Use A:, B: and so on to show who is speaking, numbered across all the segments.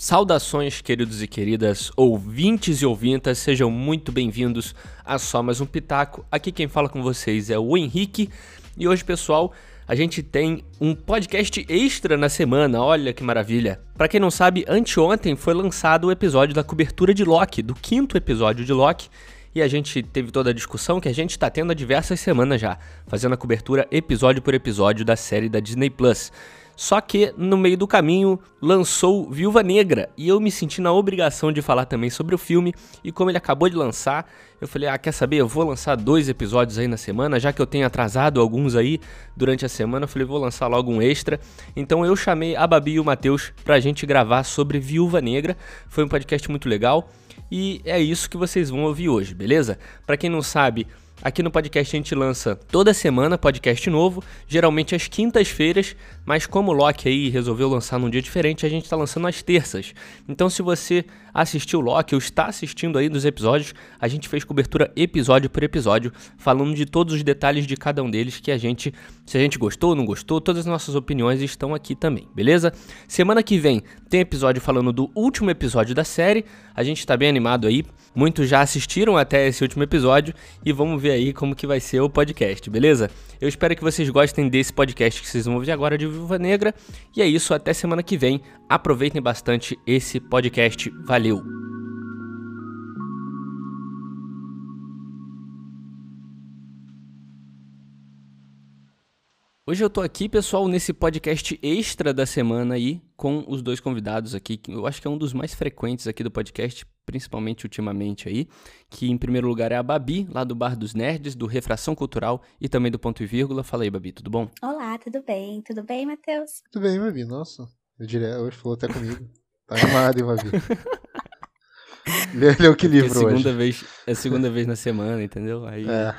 A: Saudações, queridos e queridas, ouvintes e ouvintas, sejam muito bem-vindos a só mais um Pitaco. Aqui quem fala com vocês é o Henrique e hoje, pessoal, a gente tem um podcast extra na semana, olha que maravilha. Para quem não sabe, anteontem foi lançado o episódio da cobertura de Loki, do quinto episódio de Loki, e a gente teve toda a discussão que a gente está tendo há diversas semanas já, fazendo a cobertura episódio por episódio da série da Disney Plus. Só que no meio do caminho lançou Viúva Negra e eu me senti na obrigação de falar também sobre o filme e como ele acabou de lançar, eu falei: "Ah, quer saber? Eu vou lançar dois episódios aí na semana, já que eu tenho atrasado alguns aí durante a semana, eu falei: "Vou lançar logo um extra". Então eu chamei a Babi e o Matheus pra gente gravar sobre Viúva Negra. Foi um podcast muito legal e é isso que vocês vão ouvir hoje, beleza? Para quem não sabe, Aqui no podcast a gente lança toda semana podcast novo, geralmente às quintas-feiras, mas como o Loki aí resolveu lançar num dia diferente, a gente está lançando às terças. Então se você assistiu o Loki ou está assistindo aí dos episódios, a gente fez cobertura episódio por episódio, falando de todos os detalhes de cada um deles que a gente, se a gente gostou ou não gostou, todas as nossas opiniões estão aqui também, beleza? Semana que vem tem episódio falando do último episódio da série, a gente está bem animado aí, muitos já assistiram até esse último episódio e vamos ver aí como que vai ser o podcast, beleza? Eu espero que vocês gostem desse podcast que vocês vão ouvir agora de Viúva Negra. E é isso, até semana que vem. Aproveitem bastante esse podcast. Valeu! Hoje eu tô aqui, pessoal, nesse podcast extra da semana aí, com os dois convidados aqui, que eu acho que é um dos mais frequentes aqui do podcast, principalmente ultimamente aí, que em primeiro lugar é a Babi, lá do Bar dos Nerds, do Refração Cultural e também do Ponto e Vírgula. Fala aí, Babi, tudo bom?
B: Olá, tudo bem? Tudo bem, Matheus?
C: Tudo bem, Babi, nossa, eu diria, hoje falou até comigo. Tá animado, hein, Babi? Leu que livro
A: é segunda
C: hoje?
A: Vez, é a segunda vez na semana, entendeu? Aí,
C: É,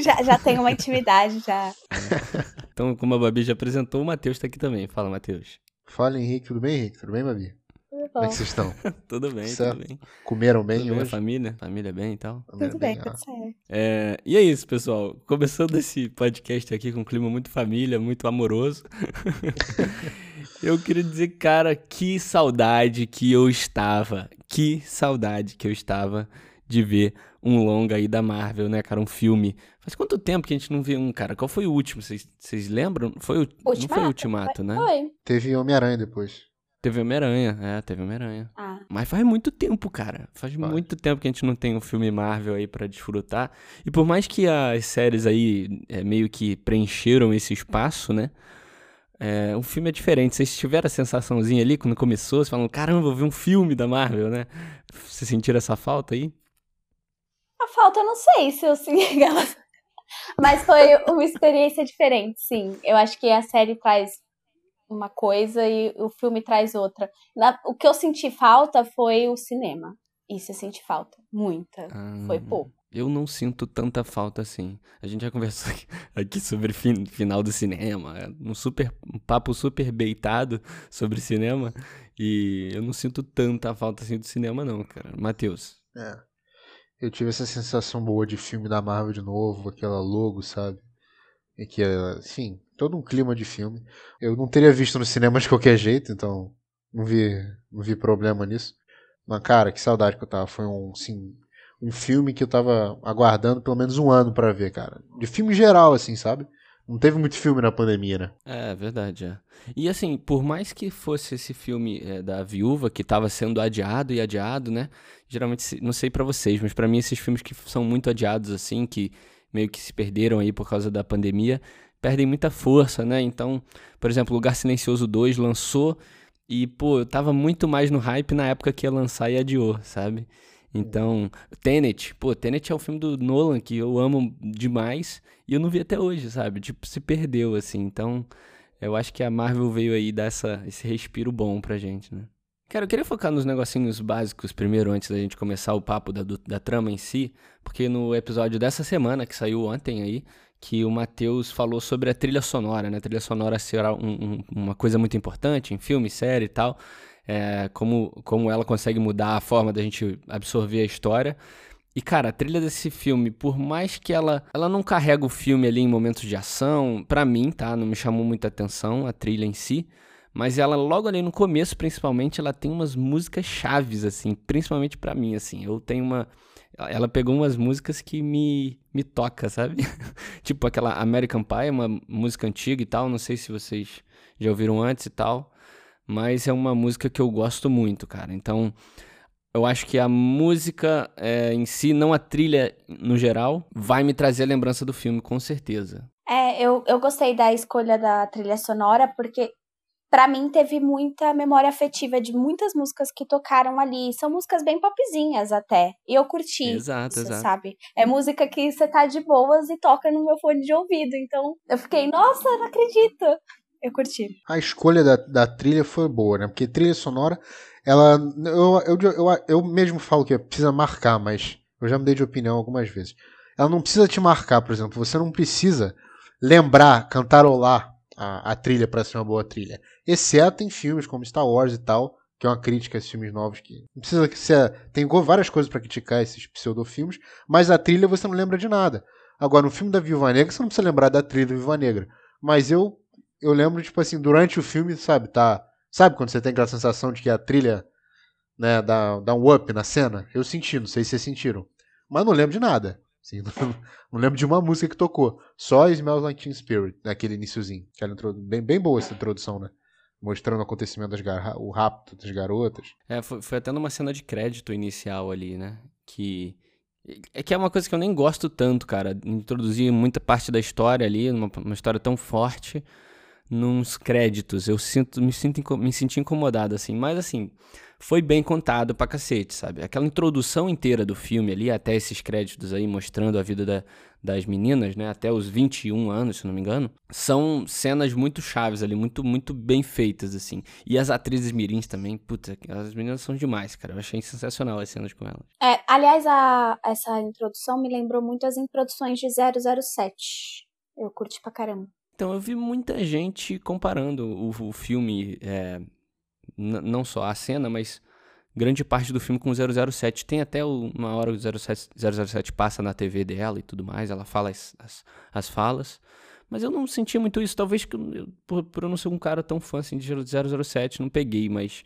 B: Já, já tenho uma intimidade, já.
A: Então, como a Babi já apresentou, o Matheus tá aqui também. Fala, Matheus.
C: fala Henrique, tudo bem, Henrique? Tudo bem, Babi?
B: Tudo
C: Como é que vocês estão?
A: Tudo bem,
C: Certo.
A: tudo bem.
C: Comeram
A: Tudo
C: bem
A: bem, a
C: hoje?
A: família? Família bem e tal?
B: Tudo bem,
C: Ah,
B: tudo certo.
A: É, e é isso, pessoal. Começando esse podcast aqui com um clima muito família, muito amoroso. eu queria dizer, cara, que saudade que eu estava. Que saudade que eu estava de ver um longa aí da Marvel, né, cara? Um filme. Faz quanto tempo que a gente não vê um, cara? Qual foi o último? Vocês vocês lembram? Foi o, não foi o
B: Ultimato?
A: Ultimato, né?
B: Oi.
C: Teve Homem-Aranha depois.
A: Teve Homem-Aranha, é, teve Homem-Aranha.
B: Ah,
A: Mas faz muito tempo, cara. Faz
C: Faz.
A: muito tempo que a gente não tem um filme Marvel aí pra desfrutar. E por mais que as séries aí é, meio que preencheram esse espaço, né? É, o filme é diferente. Vocês tiveram a sensaçãozinha ali quando começou? Vocês falam, caramba, vou ver um filme da Marvel, né? Vocês sentiram essa falta aí?
B: a falta eu não sei se eu elas. Mas foi uma experiência diferente, sim. Eu acho que a série traz uma coisa e o filme traz outra. Na- o que eu senti falta foi o cinema. Isso eu senti falta. Muita. Foi
A: Ah,
B: pouco.
A: Eu não sinto tanta falta assim. A gente já conversou aqui, sobre fin- final do cinema, é um super um papo super beitado sobre cinema e eu não sinto tanta falta assim do cinema não, cara. Matheus.
C: É. Eu tive essa sensação boa de filme da Marvel de novo, aquela logo, sabe? E que, é, enfim, todo um clima de filme. Eu não teria visto no cinema de qualquer jeito, então não vi, não vi problema nisso. Mas, cara, que saudade que eu tava. Foi um, assim, um filme que eu tava aguardando pelo menos um ano pra ver, cara. De filme geral, assim, sabe? Não teve muito filme na pandemia, né?
A: É, verdade, é. E assim, por mais que fosse esse filme é, da viúva que tava sendo adiado e adiado, né? Geralmente, não sei pra vocês, mas pra mim esses filmes que são muito adiados assim, que meio que se perderam aí por causa da pandemia, perdem muita força, né? Então, por exemplo, Lugar Silencioso 2 lançou e, pô, eu tava muito mais no hype na época que ia lançar e adiou, sabe? Então, Tenet, pô, Tenet é um filme do Nolan que eu amo demais e eu não vi até hoje, sabe? Tipo, se perdeu, assim. Então, eu acho que a Marvel veio aí dar essa, esse respiro bom pra gente, né? Cara, eu queria focar nos negocinhos básicos primeiro, antes da gente começar o papo da, do- da trama em si, porque no episódio dessa semana, que saiu ontem aí, que o Matheus falou sobre a trilha sonora, né? A trilha sonora será um- um- uma coisa muito importante em filme, série e tal, é, como, como ela consegue mudar a forma da gente absorver a história. E, cara, a trilha desse filme, por mais que ela, ela não carrega o filme ali em momentos de ação, pra mim, tá? Não me chamou muita atenção a trilha em si. Mas ela, logo ali no começo, principalmente, ela tem umas músicas chaves, assim, principalmente para mim, assim. Eu tenho uma. Ela pegou umas músicas que me, me toca, sabe? tipo aquela American Pie, uma música antiga e tal. Não sei se vocês já ouviram antes e tal. Mas é uma música que eu gosto muito, cara. Então, eu acho que a música é, em si, não a trilha no geral, vai me trazer a lembrança do filme, com certeza.
B: É, eu, eu gostei da escolha da trilha sonora, porque para mim teve muita memória afetiva de muitas músicas que tocaram ali. São músicas bem popzinhas até. E eu curti.
A: Exato,
B: isso,
A: exato.
B: sabe? É música que você tá de boas e toca no meu fone de ouvido. Então eu fiquei, nossa, não acredito. Eu curti.
C: A escolha da, da trilha foi boa, né? Porque trilha sonora ela. Eu, eu, eu, eu mesmo falo que precisa marcar, mas eu já mudei de opinião algumas vezes. Ela não precisa te marcar, por exemplo. Você não precisa lembrar, cantarolar a, a trilha para ser uma boa trilha. Exceto em filmes como Star Wars e tal, que é uma crítica a esses filmes novos que não precisa que você tem várias coisas para criticar esses pseudofilmes, mas a trilha você não lembra de nada. Agora no filme da Viúva Negra você não precisa lembrar da trilha da Viúva Negra, mas eu eu lembro tipo assim, durante o filme, sabe, tá Sabe quando você tem aquela sensação de que a trilha né, dá, dá um up na cena? Eu senti, não sei se vocês sentiram. Mas não lembro de nada. Assim, não, não, lembro de uma música que tocou. Só Smells Like Teen Spirit, naquele iníciozinho. Que era bem, bem boa essa introdução, né? Mostrando o acontecimento das o rapto das garotas.
A: É, foi, foi até numa cena de crédito inicial ali, né? Que. É que é uma coisa que eu nem gosto tanto, cara. Introduzir muita parte da história ali, uma, uma história tão forte nos créditos. Eu sinto, me, sinto, me senti incomodado, assim. Mas, assim, foi bem contado pra cacete, sabe? Aquela introdução inteira do filme ali, até esses créditos aí, mostrando a vida da, das meninas, né? Até os 21 anos, se não me engano. São cenas muito chaves ali, muito, muito bem feitas, assim. E as atrizes mirins também, puta, as meninas são demais, cara. Eu achei sensacional as cenas com elas.
B: É, aliás, a, essa introdução me lembrou muito as introduções de 007. Eu curti pra caramba.
A: Então, eu vi muita gente comparando o, o filme, é, não só a cena, mas grande parte do filme com o 007. Tem até uma hora o 07, 007 passa na TV dela e tudo mais, ela fala as, as, as falas. Mas eu não senti muito isso, talvez que eu, por, por, eu não ser um cara tão fã assim, de 007, não peguei, mas,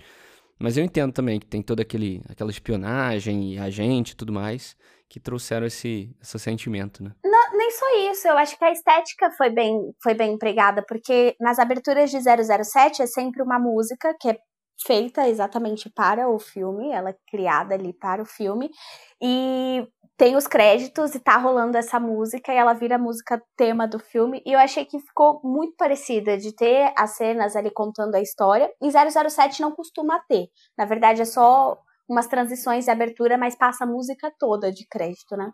A: mas eu entendo também que tem toda aquele, aquela espionagem e agente e tudo mais que trouxeram esse, esse sentimento, né?
B: Não, só isso, eu acho que a estética foi bem, foi bem empregada, porque nas aberturas de 007 é sempre uma música que é feita exatamente para o filme, ela é criada ali para o filme, e tem os créditos e tá rolando essa música e ela vira a música tema do filme e eu achei que ficou muito parecida de ter as cenas ali contando a história. Em 007 não costuma ter. Na verdade é só umas transições de abertura, mas passa a música toda de crédito, né?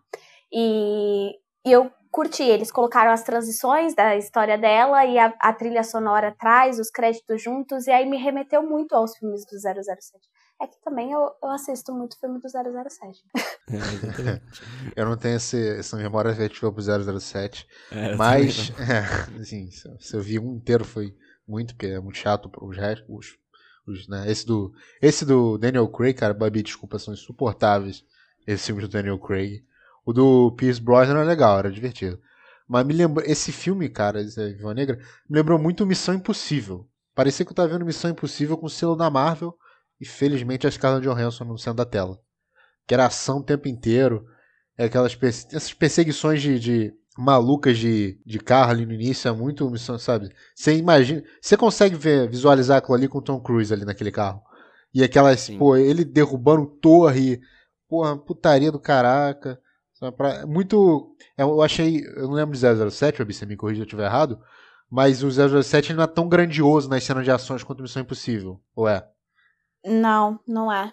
B: E, e eu curti, eles colocaram as transições da história dela e a, a, trilha sonora atrás, os créditos juntos, e aí me remeteu muito aos filmes do 007. É que também eu, eu assisto muito filme do 007.
C: É, eu não tenho esse, essa memória afetiva pro 007, é, mas, é, assim, se eu vi um inteiro foi muito, porque é muito chato para os restos, os, né? Esse do, esse do Daniel Craig, cara, Babi, desculpa, são insuportáveis. Esses filmes do Daniel Craig. O do Pierce Brosnan era legal, era divertido. Mas me lembra, esse filme, cara, Viva Negra, me lembrou muito Missão Impossível. Parecia que eu tava vendo Missão Impossível com o selo da Marvel e felizmente a Scarlett Johansson no centro da tela. Que era ação o tempo inteiro. É aquelas essas perseguições de, de malucas de, de carro ali no início, é muito missão, sabe? Você imagina, você consegue ver, visualizar aquilo ali com o Tom Cruise ali naquele carro. E aquelas, Sim. pô, ele derrubando torre, porra, putaria do caraca. Pra, muito, é, eu achei, eu não lembro de 007, você me corrija se eu estiver errado, mas o 007 não é tão grandioso nas cenas de ações quanto Missão Impossível, ou é?
B: Não, não é.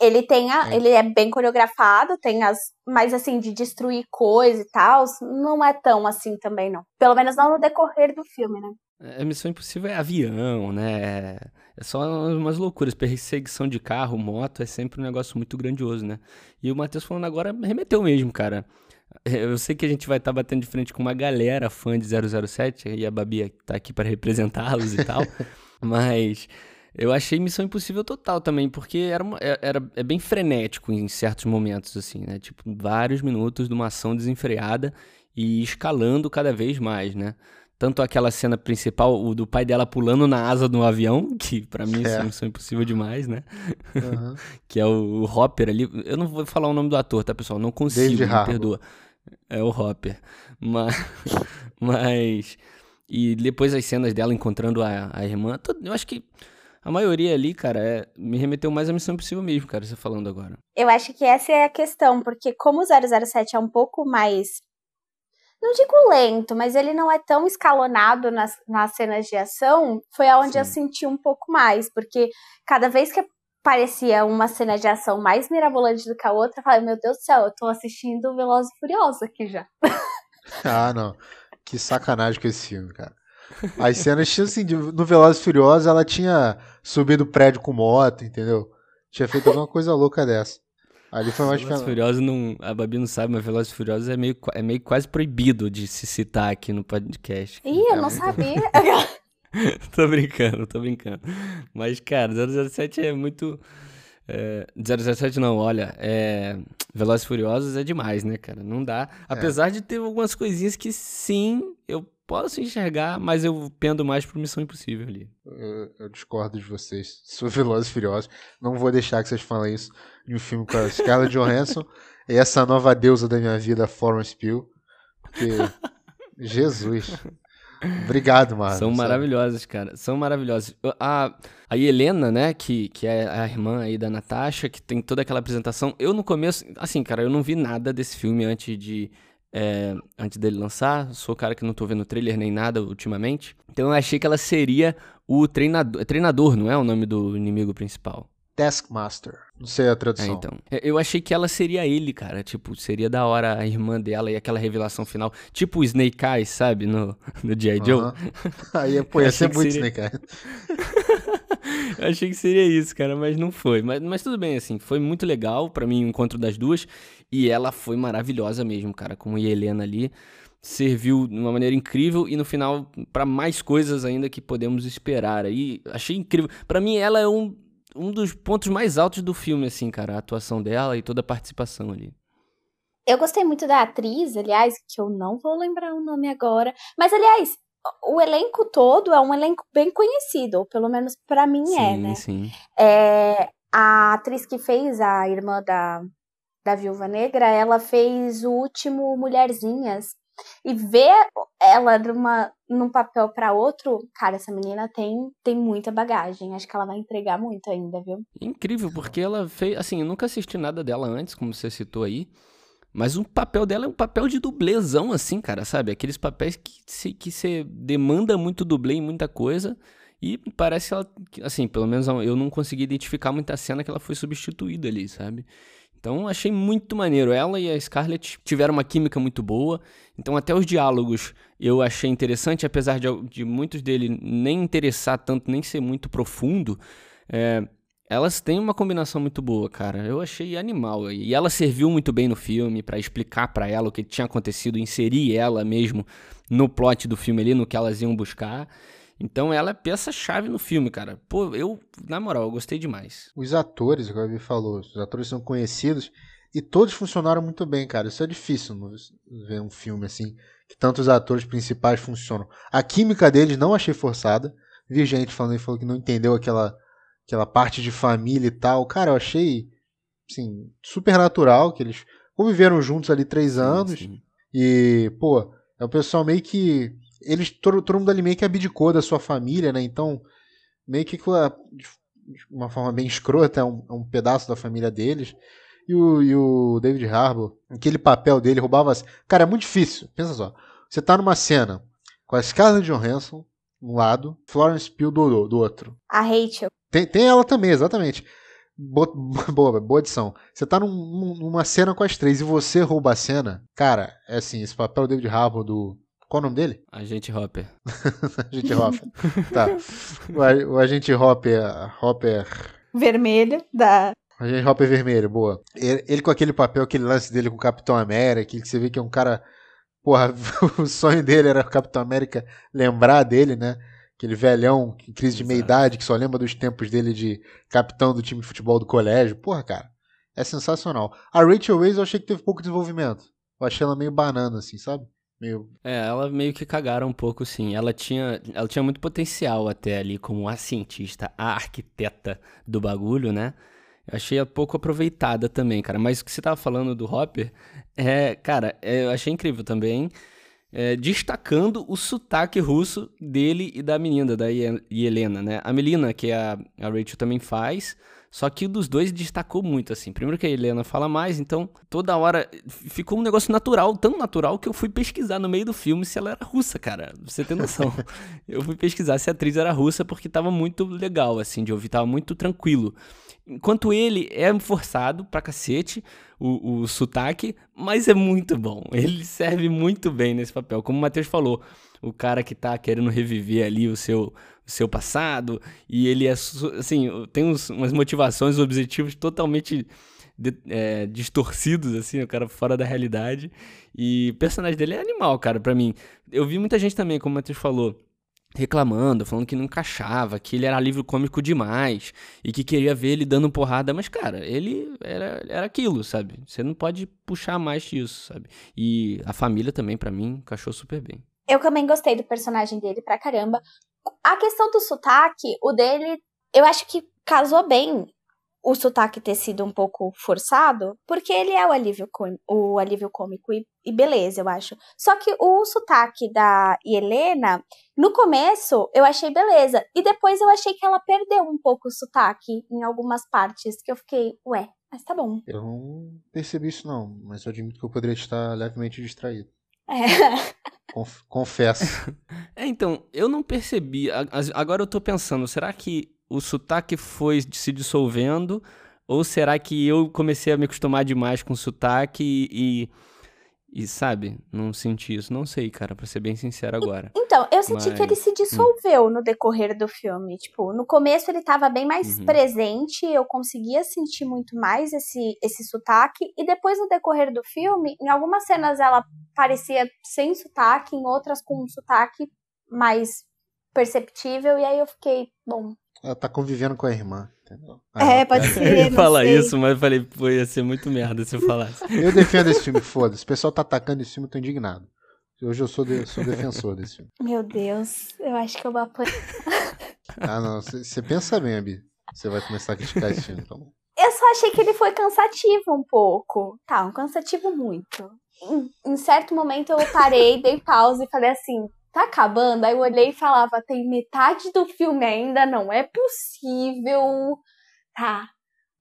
B: Ele tem a, é. ele é bem coreografado, tem as, mas assim de destruir coisa e tal, não é tão assim também não. Pelo menos não no decorrer do filme, né?
A: A Missão Impossível é avião, né? É só umas loucuras. Perseguição de carro, moto é sempre um negócio muito grandioso, né? E o Matheus falando agora remeteu mesmo, cara. Eu sei que a gente vai estar tá batendo de frente com uma galera fã de 007 e a Babi tá aqui para representá-los e tal, mas eu achei Missão Impossível total também, porque era, uma, é, era é bem frenético em certos momentos, assim, né? Tipo, vários minutos de uma ação desenfreada e escalando cada vez mais, né? Tanto aquela cena principal, o do pai dela pulando na asa do avião, que para mim é. isso é impossível demais, né? Uhum. que é o, Hopper ali. Eu não vou falar o nome do ator, tá, pessoal? Não consigo, David me perdoa. É o Hopper. Mas. mas. E depois as cenas dela encontrando a, a irmã. Eu acho que a maioria ali, cara, é, me remeteu mais à Missão Impossível mesmo, cara, você falando agora.
B: Eu acho que essa é a questão, porque como o 007 é um pouco mais não digo lento, mas ele não é tão escalonado nas, nas cenas de ação, foi aonde Sim. eu senti um pouco mais, porque cada vez que parecia uma cena de ação mais mirabolante do que a outra, eu falei, meu Deus do céu, eu tô assistindo Veloz e Furioso aqui já.
C: ah, não. Que sacanagem com esse filme, cara. As cenas tinham assim, no Velozes e Furiosos ela tinha subido prédio com moto, entendeu? Tinha feito alguma coisa louca dessa. Ali foi mais
A: Velozes Furiosos não. A Babi não sabe, mas Velozes Furiosos é meio, é meio quase proibido de se citar aqui no podcast.
B: Ih, eu não sabia.
A: tô brincando, tô brincando. Mas, cara, 007 é muito. É, 017 não, olha, é, Velozes Furiosos é demais, né, cara? Não dá. É. Apesar é. de ter algumas coisinhas que sim, eu posso enxergar, mas eu pendo mais pro Missão Impossível ali.
C: Eu, eu discordo de vocês. Sou Velozes e Furiosos. Não vou deixar que vocês falem isso em um filme com a Scarlett Johansson e essa nova deusa da minha vida, Florence Pugh. Porque, Jesus. Obrigado, Marcos.
A: São maravilhosas, cara. São maravilhosas. A, a Helena, né, que, que é a irmã aí da Natasha, que tem toda aquela apresentação. Eu no começo, assim, cara, eu não vi nada desse filme antes de é, antes dele lançar. Sou o cara que não tô vendo trailer nem nada ultimamente. Então eu achei que ela seria o treinador. Treinador, não é o nome do inimigo principal?
C: Taskmaster. Não sei a tradução.
A: É, então. Eu achei que ela seria ele, cara. Tipo, seria da hora a irmã dela e aquela revelação final. Tipo o Snake Eyes, sabe? No, no G.I. Joe.
C: Aí, pô, ia ser muito seria... Snake Eyes.
A: eu achei que seria isso, cara, mas não foi. Mas, mas tudo bem, assim. Foi muito legal para mim o encontro das duas. E ela foi maravilhosa mesmo, cara, como Helena ali. Serviu de uma maneira incrível e no final para mais coisas ainda que podemos esperar. Aí achei incrível. Para mim ela é um, um dos pontos mais altos do filme assim, cara, a atuação dela e toda a participação ali.
B: Eu gostei muito da atriz, aliás, que eu não vou lembrar o nome agora, mas aliás, o elenco todo é um elenco bem conhecido, ou pelo menos para mim é, sim, é, né? Sim. É, a atriz que fez a irmã da, da Viúva Negra, ela fez o último Mulherzinhas. E ver ela numa, num papel para outro, cara, essa menina tem, tem muita bagagem. Acho que ela vai entregar muito ainda, viu?
A: Incrível, porque ela fez. Assim, eu nunca assisti nada dela antes, como você citou aí. Mas o papel dela é um papel de dublezão, assim, cara, sabe? Aqueles papéis que se, que você demanda muito dublê em muita coisa. E parece ela, assim, pelo menos eu não consegui identificar muita cena que ela foi substituída ali, sabe? Então achei muito maneiro. Ela e a Scarlett tiveram uma química muito boa. Então até os diálogos eu achei interessante, apesar de, de muitos dele nem interessar tanto, nem ser muito profundo. É, elas têm uma combinação muito boa, cara. Eu achei animal. E ela serviu muito bem no filme para explicar para ela o que tinha acontecido, inserir ela mesmo no plot do filme ali, no que elas iam buscar. Então ela é peça-chave no filme, cara. Pô, eu, na moral, eu gostei demais.
C: Os atores, a Vi falou, os atores são conhecidos e todos funcionaram muito bem, cara. Isso é difícil ver um filme assim, que tantos atores principais funcionam. A química deles não achei forçada. Vi gente falando, falou que não entendeu aquela, aquela parte de família e tal. Cara, eu achei, assim, super natural que eles conviveram juntos ali três sim, anos. Sim. E, pô, é o pessoal meio que eles, todo, todo mundo ali meio que abdicou da sua família, né? Então, meio que de uma forma bem escrota, é um, é um pedaço da família deles. E o, e o David Harbour, aquele papel dele, roubava. Cara, é muito difícil. Pensa só. Você tá numa cena com a Scarlett Johansson um lado, Florence Pugh do, do outro.
B: A Rachel.
C: Tem, tem ela também, exatamente. Boa, boa, boa edição. Você tá num, numa cena com as três e você rouba a cena. Cara, é assim, esse papel do David Harbour do, qual o nome dele?
A: Agente Hopper.
C: agente Hopper. tá. O, o, agente Hopper. Hopper.
B: Vermelho, da.
C: Agente Hopper vermelho, boa. Ele, ele, com aquele papel, aquele lance dele com o Capitão América, que você vê que é um cara. Porra, o sonho dele era o Capitão América lembrar dele, né? Aquele velhão em crise de meia-idade que só lembra dos tempos dele de capitão do time de futebol do colégio. Porra, cara. É sensacional. A Rachel Weisz eu achei que teve pouco desenvolvimento. Eu achei ela meio banana, assim, sabe? Meio.
A: É, ela meio que cagaram um pouco, sim. Ela tinha, ela tinha muito potencial até ali como a cientista, a arquiteta do bagulho, né? Eu achei pouco aproveitada também, cara. Mas o que você tava falando do Hopper, é, cara, é, eu achei incrível também. É, destacando o sotaque russo dele e da menina, da Helena, né? A Melina, que a, a Rachel também faz, só que o dos dois destacou muito, assim. Primeiro que a Helena fala mais, então toda hora ficou um negócio natural, tão natural que eu fui pesquisar no meio do filme se ela era russa, cara. Pra você ter noção. eu fui pesquisar se a atriz era russa porque tava muito legal, assim, de ouvir, tava muito tranquilo. Enquanto ele é forçado pra cacete, o, o sotaque, mas é muito bom. Ele serve muito bem nesse papel. Como o Matheus falou, o cara que tá querendo reviver ali o seu, o seu passado, e ele é, assim, tem uns, umas motivações, objetivos totalmente de, é, distorcidos, assim, o cara fora da realidade. E o personagem dele é animal, cara, para mim. Eu vi muita gente também, como o Matheus falou, reclamando, falando que não encaixava, que ele era livro cômico demais e que queria ver ele dando porrada, mas cara, ele era, era aquilo, sabe? Você não pode puxar mais disso, sabe? E a família também, para mim, encaixou super bem.
B: Eu também gostei do personagem dele pra caramba. A questão do sotaque, o dele, eu acho que casou bem o sotaque ter sido um pouco forçado, porque ele é o alívio, o alívio cômico e, e, beleza, eu acho. Só que o sotaque da Helena, no começo, eu achei beleza. E depois eu achei que ela perdeu um pouco o sotaque em algumas partes, que eu fiquei, ué, mas tá bom.
C: Eu não percebi isso não, mas eu admito que eu poderia estar levemente distraído.
B: É.
C: Conf confesso.
A: é, então, eu não percebi. Agora eu tô pensando, será que o sotaque foi se dissolvendo? Ou será que eu comecei a me acostumar demais com o sotaque e, e sabe, não senti isso? Não sei, cara, pra ser bem sincero agora.
B: Então, eu senti Mas... que ele se hum. dissolveu hum. no decorrer do filme. Tipo, no começo ele tava bem mais uhum. presente, eu conseguia sentir muito mais esse, esse sotaque. E depois, no decorrer do filme, em algumas cenas ela parecia sem sotaque, em outras com um sotaque mais perceptível. E aí eu fiquei, bom,
C: ela tá convivendo com a irmã. Entendeu?
B: é, pode ser. Eu ia
A: falar isso, mas eu falei, pô, ia ser muito merda se eu falasse.
C: Eu defendo esse filme, foda-se. O pessoal tá atacando esse filme, eu tô indignado. Hoje eu sou, de, sou defensor desse filme.
B: Meu Deus, eu acho que eu vou apoiar.
C: ah, não, você pensa bem, Abi. Você vai começar a criticar esse filme, tá bom?
B: Eu só achei que ele foi cansativo um pouco. Tá, um cansativo muito. Em, em certo momento eu parei, dei pausa e falei assim: tá acabando? Aí eu olhei e falava, tem metade do filme ainda, não é possível. Tá.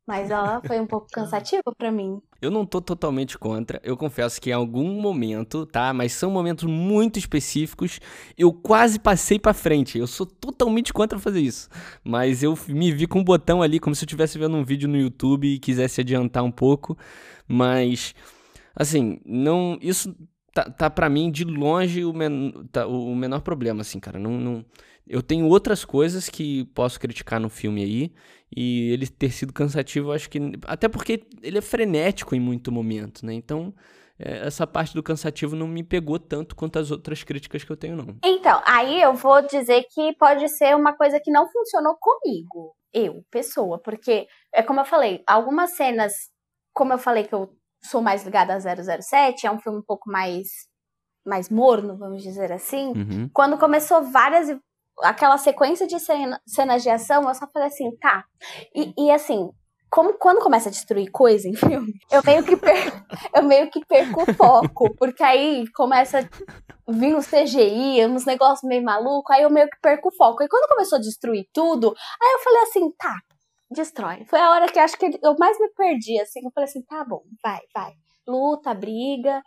B: Mas ela foi um pouco cansativa para mim.
A: Eu não tô totalmente contra. Eu confesso que em algum momento, tá? Mas são momentos muito específicos. Eu quase passei para frente. Eu sou totalmente contra fazer isso. Mas eu me vi com um botão ali, como se eu estivesse vendo um vídeo no YouTube e quisesse adiantar um pouco. Mas, assim, não. Isso tá, tá para mim de longe o, men tá, o menor problema, assim, cara. Não, não, eu tenho outras coisas que posso criticar no filme aí. E ele ter sido cansativo, acho que. Até porque ele é frenético em muito momento, né? Então, é, essa parte do cansativo não me pegou tanto quanto as outras críticas que eu tenho, não.
B: Então, aí eu vou dizer que pode ser uma coisa que não funcionou comigo, eu, pessoa, porque é como eu falei, algumas cenas, como eu falei que eu sou mais ligada a 007, é um filme um pouco mais mais morno, vamos dizer assim. Uhum. Quando começou várias aquela sequência de cena, cenas de ação, eu só falei assim, tá. E, e assim, como quando começa a destruir coisa em filme, eu meio que per, eu meio que perco o foco, porque aí começa a vir uns CGI, uns negócios meio maluco, aí eu meio que perco o foco. E quando começou a destruir tudo, aí eu falei assim, tá, destrói. Foi a hora que acho que eu mais me perdi, assim. Eu falei assim, tá bom, vai, vai. Luta, briga.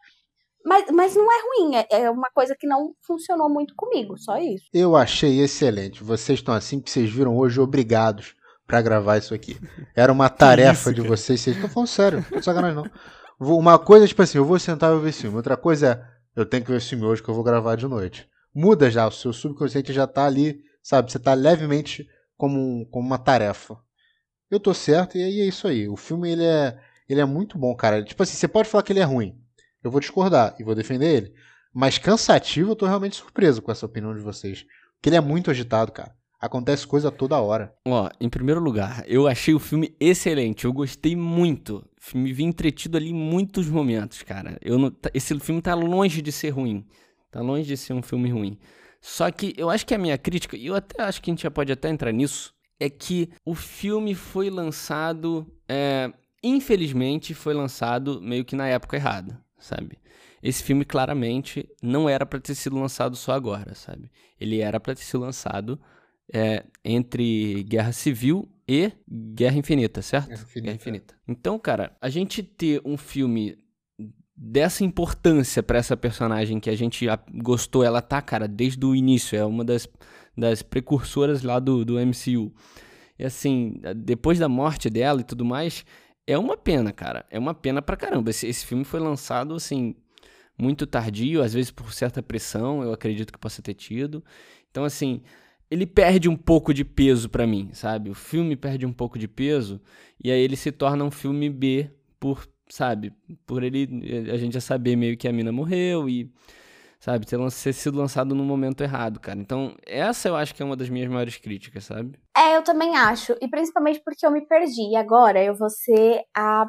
B: Mas, mas não é ruim, é, é uma coisa que não funcionou muito comigo, só isso.
C: Eu achei excelente. Vocês estão assim que vocês viram hoje obrigados para gravar isso aqui. Era uma tarefa isso, de vocês, vocês estão falando sério, não sacanagem não. Uma coisa, tipo assim, eu vou sentar e vou ver esse filme. Outra coisa é, eu tenho que ver esse filme hoje que eu vou gravar de noite. Muda já, o seu subconsciente já tá ali, sabe? Você tá levemente como, um, como uma tarefa eu tô certo e aí é isso aí. O filme ele é, ele é muito bom, cara. Tipo assim, você pode falar que ele é ruim. Eu vou discordar e vou defender ele. Mas cansativo, eu tô realmente surpreso com essa opinião de vocês. Porque ele é muito agitado, cara. Acontece coisa toda hora.
A: Ó, em primeiro lugar, eu achei o filme excelente. Eu gostei muito. Me vi entretido ali em muitos momentos, cara. Eu não, esse filme tá longe de ser ruim. Tá longe de ser um filme ruim. Só que eu acho que a minha crítica, e eu até acho que a gente já pode até entrar nisso, é que o filme foi lançado. É, infelizmente, foi lançado meio que na época errada, sabe? Esse filme claramente não era para ter sido lançado só agora, sabe? Ele era para ter sido lançado é, entre Guerra Civil e Guerra Infinita, certo?
C: Guerra Infinita.
A: Guerra Infinita. Então, cara, a gente ter um filme dessa importância para essa personagem que a gente gostou, ela tá, cara, desde o início, é uma das, das precursoras lá do, do MCU. E assim, depois da morte dela e tudo mais, é uma pena, cara. É uma pena pra caramba. Esse, esse filme foi lançado, assim, muito tardio, às vezes por certa pressão, eu acredito que possa ter tido. Então, assim, ele perde um pouco de peso para mim, sabe? O filme perde um pouco de peso e aí ele se torna um filme B por sabe? Por ele, a gente já saber meio que a mina morreu e, sabe, ter, ter sido lançado no momento errado, cara. Então, essa eu acho que é uma das minhas maiores críticas, sabe?
B: É, eu também acho. E principalmente porque eu me perdi. E agora eu vou ser a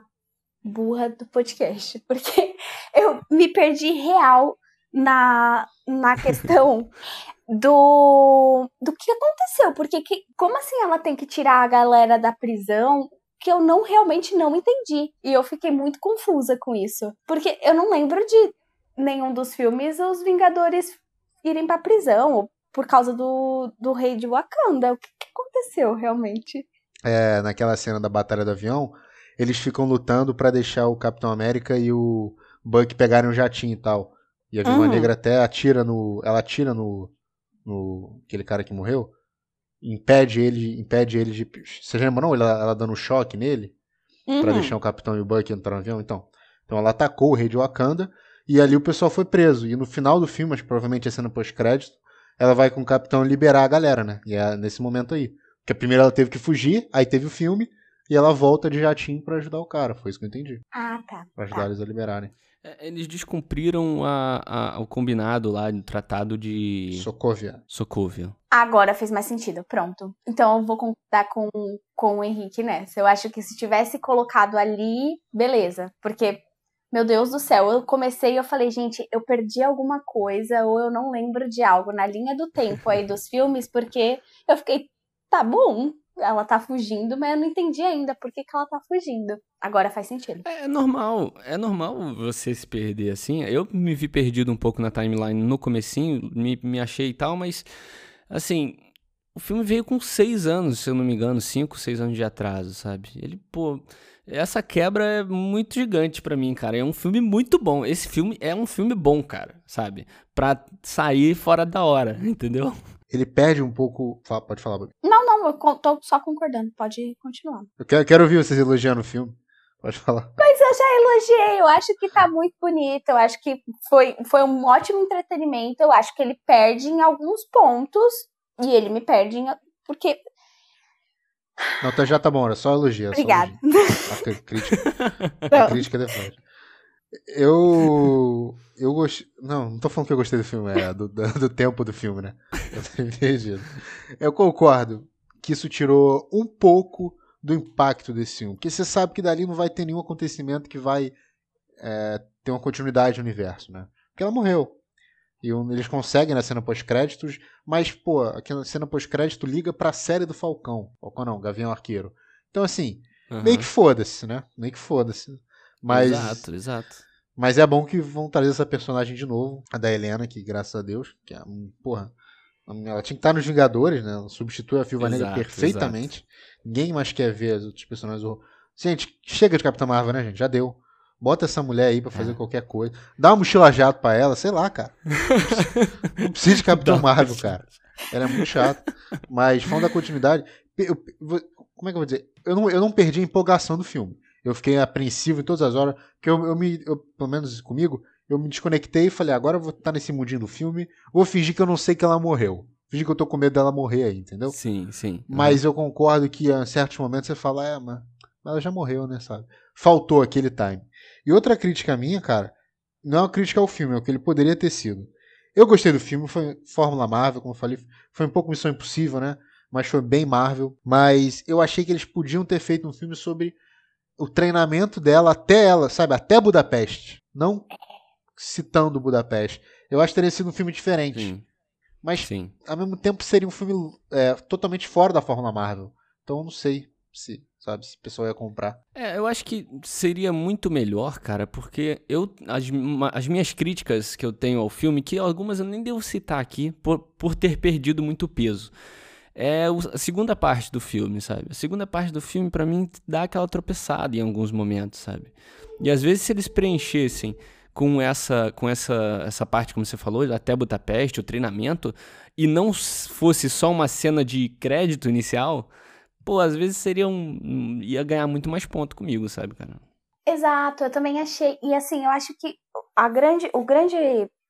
B: burra do podcast. Porque eu me perdi real na, na questão do, do que aconteceu. Porque que, como assim ela tem que tirar a galera da prisão que eu não realmente não entendi. E eu fiquei muito confusa com isso. Porque eu não lembro de nenhum dos filmes os Vingadores irem pra prisão, por causa do, do rei de Wakanda. O que, que aconteceu realmente?
C: É, naquela cena da Batalha do Avião, eles ficam lutando para deixar o Capitão América e o Buck pegarem um jatinho e tal. E a Viúva uhum. Negra até atira no. Ela atira no. no. aquele cara que morreu impede ele, impede ele de. Você lembra não? Ela, ela dando um choque nele uhum. para deixar o capitão e o Bucky entrar no avião, então. Então ela atacou o rei de Wakanda e ali o pessoal foi preso. E no final do filme, mas provavelmente é cena pós-crédito, ela vai com o capitão liberar a galera, né? E é nesse momento aí. Porque primeiro ela teve que fugir, aí teve o filme, e ela volta de jatinho para ajudar o cara. Foi isso que eu entendi.
B: Ah, tá.
C: Pra ajudar
B: tá.
C: eles a liberarem.
A: É, eles descumpriram a, a, o combinado lá no tratado de.
C: Sokovia.
A: Sokovia.
B: Agora fez mais sentido, pronto. Então eu vou contar com, com o Henrique nessa. Eu acho que se tivesse colocado ali, beleza. Porque, meu Deus do céu, eu comecei e eu falei, gente, eu perdi alguma coisa ou eu não lembro de algo na linha do tempo aí dos filmes, porque eu fiquei, tá bom, ela tá fugindo, mas eu não entendi ainda por que, que ela tá fugindo. Agora faz sentido.
A: É, é normal, é normal você se perder assim. Eu me vi perdido um pouco na timeline no comecinho, me, me achei e tal, mas assim, o filme veio com seis anos, se eu não me engano, cinco, seis anos de atraso, sabe? Ele, pô, essa quebra é muito gigante para mim, cara. É um filme muito bom. Esse filme é um filme bom, cara, sabe? Pra sair fora da hora, entendeu?
C: ele perde um pouco. Pode falar, Bob.
B: Não, não, eu tô só concordando. Pode continuar.
C: Eu quero, quero ouvir vocês elogiando o filme. Pode falar.
B: Mas eu já elogiei, eu acho que tá muito bonito, eu acho que foi, foi um ótimo entretenimento, eu acho que ele perde em alguns pontos, e ele me perde em, porque...
C: Não, tá, já tá bom, era só elogia.
B: Obrigada.
C: A crítica, a crítica depois. Eu. Eu gostei. Não, não tô falando que eu gostei do filme, é do, do, do tempo do filme, né? Eu tô entendido. Eu concordo que isso tirou um pouco do impacto desse filme. Porque você sabe que dali não vai ter nenhum acontecimento que vai é, ter uma continuidade no universo, né? Porque ela morreu. E eles conseguem na cena pós-créditos, mas, pô, aquela cena pós-crédito liga pra série do Falcão. Falcão não, Gavião Arqueiro. Então, assim, uhum. meio que foda-se, né? Meio que foda-se. Mas,
A: exato, exato.
C: Mas é bom que vão trazer essa personagem de novo, a da Helena, que graças a Deus, que é, porra, ela tinha que estar nos Vingadores, né? Ela substitui a Viúva Negra perfeitamente. Exato. Ninguém mais quer ver os outros personagens. Gente, chega de Capitã Marvel, né, gente? Já deu. Bota essa mulher aí pra fazer é. qualquer coisa. Dá uma mochila jato pra ela, sei lá, cara. Não precisa de Capitão Marvel, cara. Ela é muito chata. Mas, falando da continuidade, eu, como é que eu vou dizer? Eu não, eu não perdi a empolgação do filme. Eu fiquei apreensivo em todas as horas, porque eu, eu me, eu, pelo menos comigo, eu me desconectei e falei, agora eu vou estar nesse mundinho do filme, vou fingir que eu não sei que ela morreu. Fingir que eu tô com medo dela morrer aí, entendeu?
A: Sim, sim.
C: Mas uhum. eu concordo que em certos momentos você fala, é, mas ela já morreu, né, sabe? Faltou aquele time. E outra crítica minha, cara, não é uma crítica ao filme, é o que ele poderia ter sido. Eu gostei do filme, foi Fórmula Marvel, como eu falei, foi um pouco Missão Impossível, né? mas foi bem Marvel. Mas eu achei que eles podiam ter feito um filme sobre o treinamento dela até ela, sabe, até Budapeste. Não citando Budapeste. Eu acho que teria sido um filme diferente.
A: Sim.
C: Mas,
A: Sim.
C: ao mesmo tempo, seria um filme é, totalmente fora da fórmula Marvel. Então eu não sei se, sabe, se o pessoal ia comprar.
A: É, eu acho que seria muito melhor, cara, porque eu as, as minhas críticas que eu tenho ao filme, que algumas eu nem devo citar aqui por, por ter perdido muito peso. É a segunda parte do filme, sabe? A segunda parte do filme, pra mim, dá aquela tropeçada em alguns momentos, sabe? E às vezes, se eles preenchessem com essa, com essa, essa parte, como você falou, até Budapeste, o treinamento, e não fosse só uma cena de crédito inicial, pô, às vezes seria um. ia ganhar muito mais ponto comigo, sabe, cara?
B: Exato, eu também achei. E assim, eu acho que a grande, o grande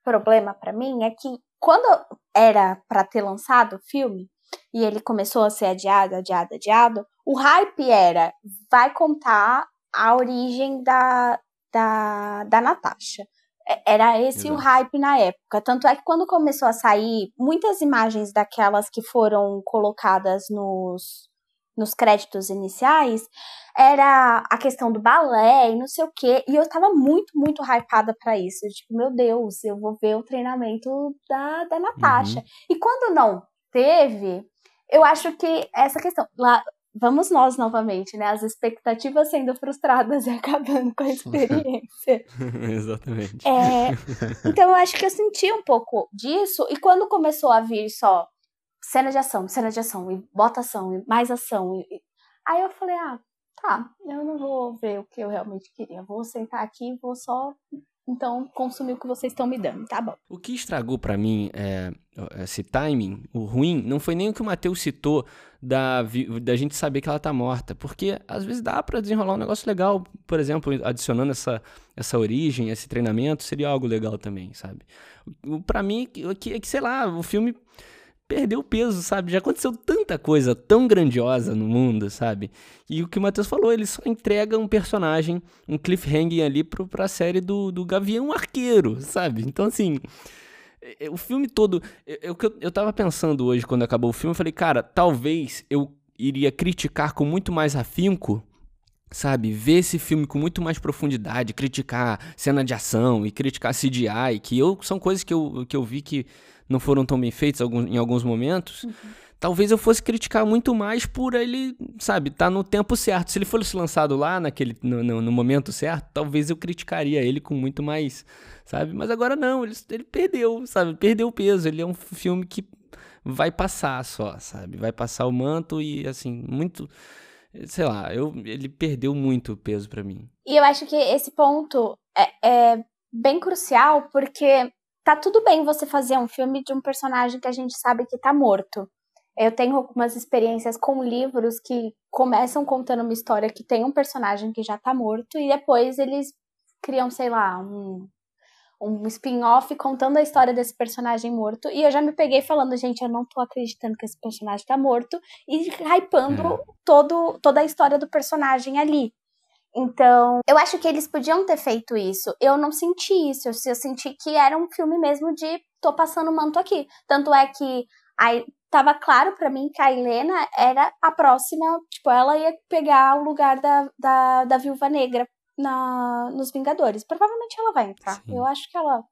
B: problema pra mim é que quando era pra ter lançado o filme e ele começou a ser adiado, adiado, adiado, o hype era vai contar a origem da, da, da Natasha. Era esse o
A: Exato.
B: hype na época. Tanto é que quando começou a sair muitas imagens daquelas que foram colocadas nos, nos créditos iniciais, era a questão do balé e não sei o quê. E eu tava muito, muito hypada pra isso. Tipo, meu Deus, eu vou ver o treinamento da, da Natasha. E quando não teve, eu acho que essa questão. Lá, vamos nós novamente, né? As expectativas sendo frustradas e acabando com a experiência.
A: Exatamente.
B: É, então eu acho que eu senti um pouco disso, e quando começou a vir só cena de ação, cena de ação, e bota ação, e mais ação, e- aí eu falei, ah, tá, eu não vou ver o que eu realmente queria, vou sentar aqui e vou só, então, consumir o que vocês estão me dando, tá bom.
A: O que estragou pra mim é, esse timing, o ruim, não foi nem o que o Matheus citou da, da gente saber que ela tá morta. Porque às vezes dá pra desenrolar um negócio legal. Por exemplo, adicionando essa, essa origem, esse treinamento, seria algo legal também, sabe? Pra mim, que, que, que, sei lá, o filme perdeu peso, sabe? Já aconteceu tanta coisa tão grandiosa no mundo, sabe? E o que o Matheus falou, ele só entrega um personagem, um cliffhanger ali pro, pra série do, do Gavião Arqueiro, sabe? Então, assim, é- é- o filme todo. Eu, eu, eu tava pensando hoje, quando acabou o filme, eu falei, cara, talvez eu iria criticar com muito mais afinco. Sabe, ver esse filme com muito mais profundidade, criticar cena de ação e criticar CGI, que eu, são coisas que eu, que eu vi que não foram tão bem alguns- em alguns momentos. Talvez eu fosse criticar muito mais por ele, sabe, tá no tempo certo. Se ele fosse lançado lá naquele no, no- no momento certo, talvez eu criticaria ele com muito mais, sabe? Mas agora não, ele, ele perdeu, sabe? Perdeu o peso. Ele é um filme que vai passar só, sabe? Vai passar o manto e assim, muito, sei lá, eu, ele perdeu muito peso pra mim.
B: E eu acho que esse ponto é, é bem crucial, porque tá tudo bem você fazer um filme de um personagem que a gente sabe que tá morto. Eu tenho algumas experiências com livros que começam contando uma história que tem um personagem que já tá morto e depois eles criam, sei lá, um, um spin-off contando a história desse personagem morto. E eu já me peguei falando, gente, eu não tô acreditando que esse personagem tá morto e hypando
A: É.
B: todo, toda a história do personagem ali. Então, eu acho que eles podiam ter feito isso. Eu não senti isso. Eu, senti que era um filme mesmo de tô passando manto aqui. Tanto é que aí tava claro pra mim que a Helena era a próxima, tipo, ela ia pegar o lugar da, da, da Viúva Negra na, nos Vingadores. Provavelmente ela vai entrar.
A: Sim.
B: Eu acho que ela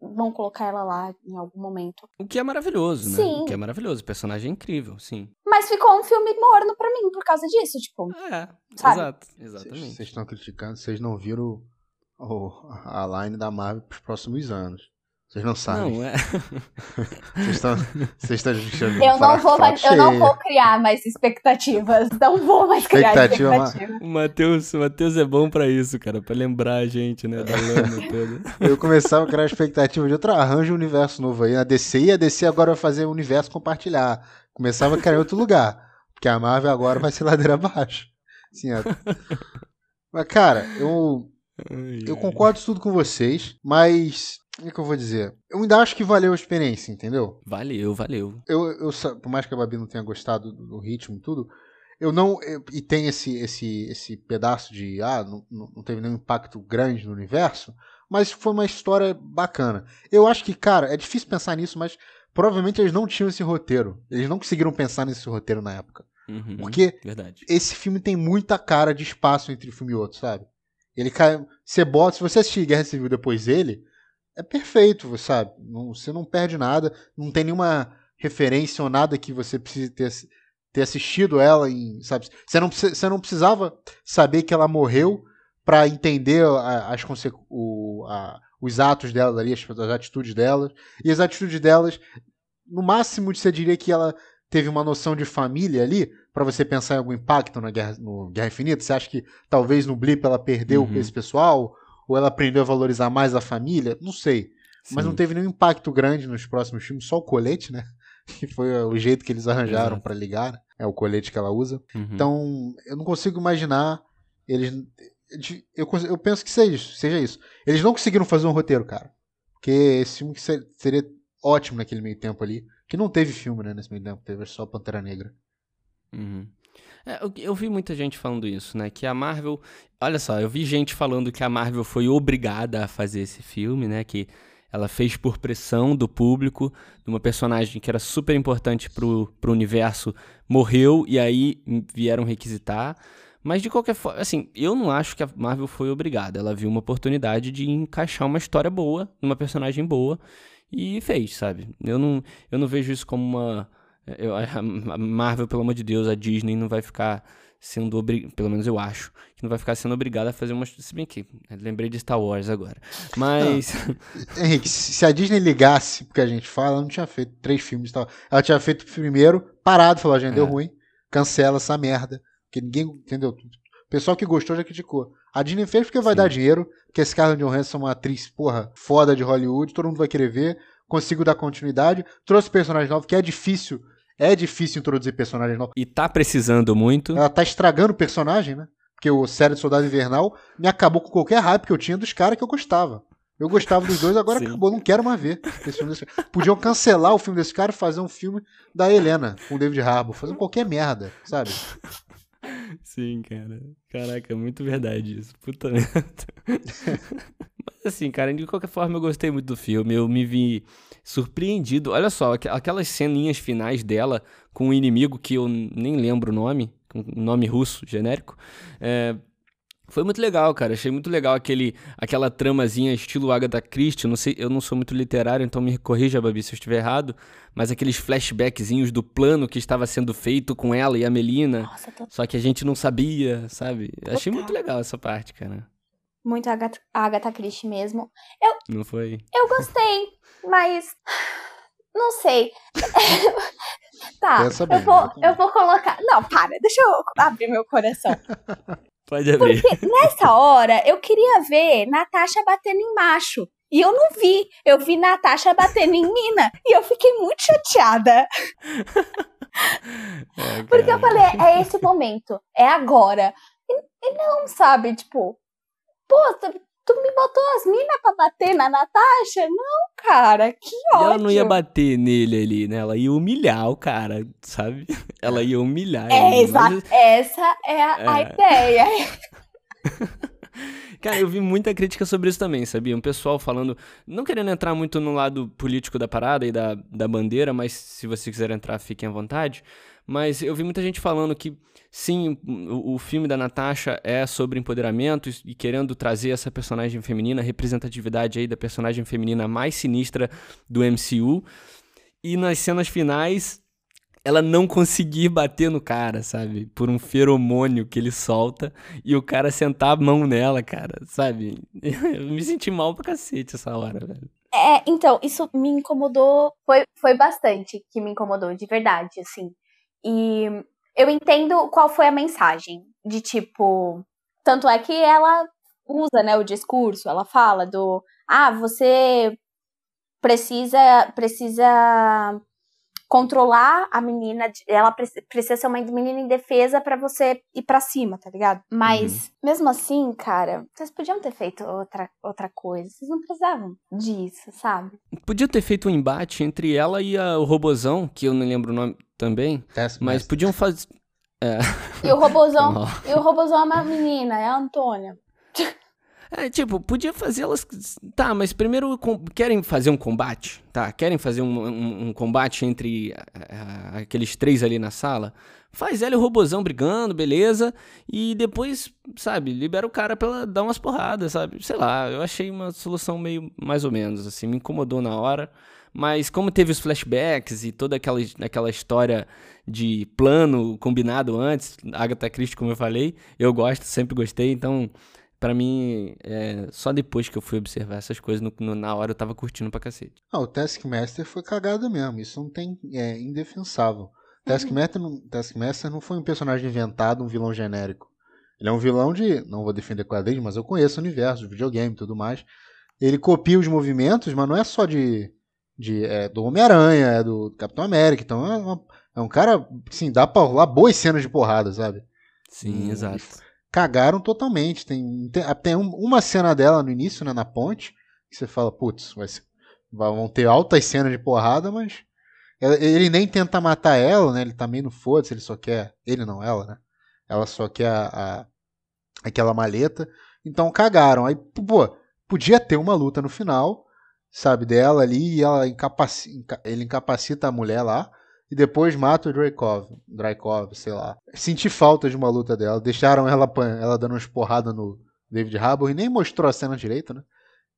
B: vão colocar ela lá em algum momento.
A: O que é maravilhoso, né?
B: Sim.
A: O que é maravilhoso. O personagem é incrível, sim.
B: Mas ficou um filme morno pra mim por causa disso, tipo.
A: É,
B: Sabe?
A: exato.
C: Vocês
A: Exatamente.
C: vocês estão criticando, vocês não viram o, a line da Marvel pros próximos anos. Vocês não sabem.
A: Não, é.
C: Vocês estão. Vocês estão
B: Eu não vou mais, eu não vou criar mais expectativas. Não vou mais criar
C: Expectativa,
B: expectativas.
A: O Matheus, o Matheus é bom pra isso, cara, pra lembrar a gente, né, da lama toda.
C: Eu começava a criar expectativa de outro arranjo um universo novo aí na DC e a DC agora vai fazer o universo compartilhar. Começava a criar em outro lugar. Porque a Marvel agora vai ser ladeira abaixo. Assim, ó. Mas, cara, eu, eu concordo tudo com vocês, mas. O que, que eu vou dizer? Eu ainda acho que valeu a experiência, entendeu?
A: Valeu, valeu.
C: eu, eu por mais que a Babi não tenha gostado do, do ritmo e tudo, eu não. eu- e tem esse, esse, esse pedaço de. Ah, não, não não teve nenhum impacto grande no universo, mas foi uma história bacana. Eu acho que, cara, é difícil pensar nisso, mas provavelmente eles não tinham esse roteiro. Eles não conseguiram pensar nesse roteiro na época.
A: Uhum,
C: Porque
A: Verdade.
C: esse filme tem muita cara de espaço entre um filme e outro, sabe? Ele cai. Você bota, se você assistir Guerra Civil depois dele, é perfeito, sabe? Não, você não perde nada, não tem nenhuma referência ou nada que você precise ter, ter assistido ela em, sabe? Você não, você não precisava saber que ela morreu para entender as, o, a, os atos dela ali, as, as atitudes delas. E as atitudes delas, no máximo você diria que ela teve uma noção de família ali, para você pensar em algum impacto na Guerra, no Guerra Infinita? Você acha que talvez no Blip ela perdeu uhum. esse pessoal? Ou ela aprendeu a valorizar mais a família? Não sei. Sim. Mas não teve nenhum impacto grande nos próximos filmes, só o colete, né? Que foi o jeito que eles arranjaram para ligar. Né? É o colete que ela usa. Uhum. Então, eu não consigo imaginar eles. Eu, eu penso que seja isso, seja isso. Eles não conseguiram fazer um roteiro, cara. Porque esse filme seria ótimo naquele meio tempo ali. Que não teve filme, né, nesse meio tempo. Teve só Pantera Negra.
A: Uhum. É, eu, eu, vi muita gente falando isso, né? Que a Marvel. Olha só, eu vi gente falando que a Marvel foi obrigada a fazer esse filme, né? Que ela fez por pressão do público, de uma personagem que era super importante pro, pro universo, morreu e aí vieram requisitar. Mas de qualquer forma, assim, eu não acho que a Marvel foi obrigada. Ela viu uma oportunidade de encaixar uma história boa, uma personagem boa, e fez, sabe? Eu não, eu não vejo isso como uma eu, a Marvel, pelo amor de Deus, a Disney não vai ficar sendo obrigada, pelo menos eu acho, que não vai ficar sendo obrigada a fazer uma. Se bem que lembrei de Star Wars agora. Mas.
C: Não. Henrique, se a Disney ligasse porque a gente fala, ela não tinha feito três filmes. Tal. Ela tinha feito primeiro, parado, falou: a gente é. deu ruim, cancela essa merda. Porque ninguém. Entendeu? O pessoal que gostou já criticou. A Disney fez porque vai Sim. dar dinheiro, porque a Scarlett Johansson é uma atriz, porra, foda de Hollywood, todo mundo vai querer ver consigo dar continuidade. Trouxe personagens novos, que é difícil. É difícil introduzir personagens novos.
A: E tá precisando muito.
C: Ela tá estragando o personagem, né? Porque o série de Soldado Invernal me acabou com qualquer hype que eu tinha dos caras que eu gostava. Eu gostava dos dois, agora Sim. acabou, não quero mais ver esse filme desse Podiam cancelar o filme desse cara e fazer um filme da Helena com o David Harbour, fazer qualquer merda, sabe?
A: Sim, cara. Caraca, muito verdade isso. Puta merda. Mas assim, cara, de qualquer forma eu gostei muito do filme. Eu me vi surpreendido. Olha só, aquelas ceninhas finais dela com um inimigo que eu nem lembro o nome, um nome russo genérico. É, foi muito legal, cara. Achei muito legal aquele, aquela tramazinha estilo Agatha Christie. Não sei, eu não sou muito literário, então me corrija, Babi, se eu estiver errado. Mas aqueles flashbackzinhos do plano que estava sendo feito com ela e a Melina. Nossa, tô... Só que a gente não sabia, sabe? Total. Achei muito legal essa parte, cara.
B: Muito Agatha, Agatha Christie mesmo. Eu,
A: não foi?
B: Eu gostei, mas. Não sei. tá, bem, eu, vou, eu vou colocar. Não, para, deixa eu abrir meu coração.
A: Pode abrir.
B: Porque nessa hora eu queria ver Natasha batendo em macho. E eu não vi. Eu vi Natasha batendo em mina. E eu fiquei muito chateada. É, Porque eu falei, é esse momento. É agora. E, e não, sabe, tipo. Pô, tu me botou as minas pra bater na Natasha? Não, cara, que ódio.
A: E ela não ia bater nele ali, né? Ela ia humilhar o cara, sabe? Ela ia humilhar
B: é, ele. Mas... Essa é a, é. a ideia.
A: Cara, eu vi muita crítica sobre isso também, sabia? Um pessoal falando, não querendo entrar muito no lado político da parada e da, da bandeira, mas se você quiser entrar, fiquem à vontade. Mas eu vi muita gente falando que sim, o, filme da Natasha é sobre empoderamento e, e, querendo trazer essa personagem feminina, representatividade aí da personagem feminina mais sinistra do MCU. E nas cenas finais, ela não conseguir bater no cara, sabe? Por um feromônio que ele solta e o cara sentar a mão nela, cara, sabe? Eu me senti mal pra cacete essa hora, velho.
B: É, então, isso me incomodou, foi, foi bastante que me incomodou, de verdade, assim. E eu entendo qual foi a mensagem. De tipo. Tanto é que ela usa, né, o discurso, ela fala do. Ah, você precisa. precisa controlar a menina, ela precisa ser uma menina indefesa para você ir para cima, tá ligado? Mas uhum. mesmo assim, cara, vocês podiam ter feito outra, outra coisa, vocês não precisavam disso, sabe?
A: Podia ter feito um embate entre ela e a, o robozão, que eu não lembro o nome também, mas podiam fazer
B: é. E o robozão, e o robozão é uma menina, é a Antônia.
A: É, tipo, podia fazer elas. Tá, mas primeiro querem fazer um combate? Tá, querem fazer um, um, um combate entre uh, aqueles três ali na sala? Faz ela e o robozão brigando, beleza. E depois, sabe, libera o cara pra ela dar umas porradas, sabe? Sei lá, eu achei uma solução meio mais ou menos, assim, me incomodou na hora. Mas como teve os flashbacks e toda aquela, aquela história de plano combinado antes, Agatha Christie, como eu falei, eu gosto, sempre gostei, então para mim, é, só depois que eu fui observar essas coisas, no, no, na hora eu tava curtindo pra cacete.
C: Ah, o Taskmaster foi cagada mesmo, isso não tem, é indefensável. Taskmaster, não, Taskmaster não foi um personagem inventado, um vilão genérico. Ele é um vilão de, não vou defender quadrinhos, mas eu conheço o universo, videogame e tudo mais. Ele copia os movimentos, mas não é só de, de é, do Homem-Aranha, é do Capitão América, então é, uma, é um cara, sim, dá pra rolar boas cenas de porrada, sabe?
A: Sim, hum, exato
C: cagaram totalmente. Tem, tem, tem uma cena dela no início, né, na ponte, que você fala, putz, vão ter altas cenas de porrada, mas ele nem tenta matar ela, né? Ele também tá não foda-se, ele só quer. Ele não, ela, né? Ela só quer a, a, aquela maleta. Então cagaram. Aí, pô, podia ter uma luta no final, sabe, dela ali, e ela incapacita, ele incapacita a mulher lá e depois mata o Dracov, Dracov, sei lá. Senti falta de uma luta dela. Deixaram ela, ela dando umas porradas no David Harbour e nem mostrou a cena direita, né?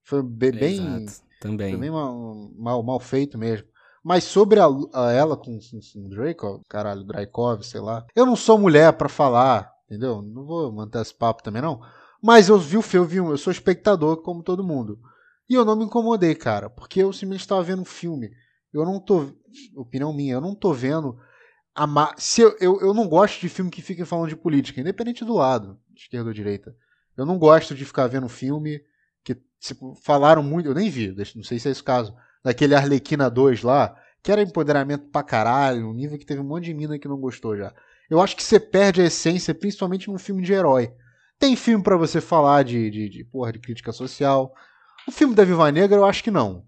C: Foi bem, bem
A: também.
C: Mal, mal, feito mesmo. Mas sobre a, a ela com, o Dracov, caralho, Dracov, sei lá. Eu não sou mulher para falar, entendeu? Não vou manter esse papo também não. Mas eu vi o filme, eu sou espectador como todo mundo. E eu não me incomodei, cara, porque eu simplesmente estava vendo um filme eu não tô. Opinião minha, eu não tô vendo. A Se eu, eu, eu não gosto de filme que fica falando de política, independente do lado, esquerda ou direita. Eu não gosto de ficar vendo filme que tipo, falaram muito, eu nem vi, não sei se é esse caso, daquele Arlequina 2 lá, que era empoderamento pra caralho, um nível que teve um monte de mina que não gostou já. Eu acho que você perde a essência, principalmente num filme de herói. Tem filme para você falar de, de, de, porra, de crítica social. O filme da Viva Negra eu acho que não.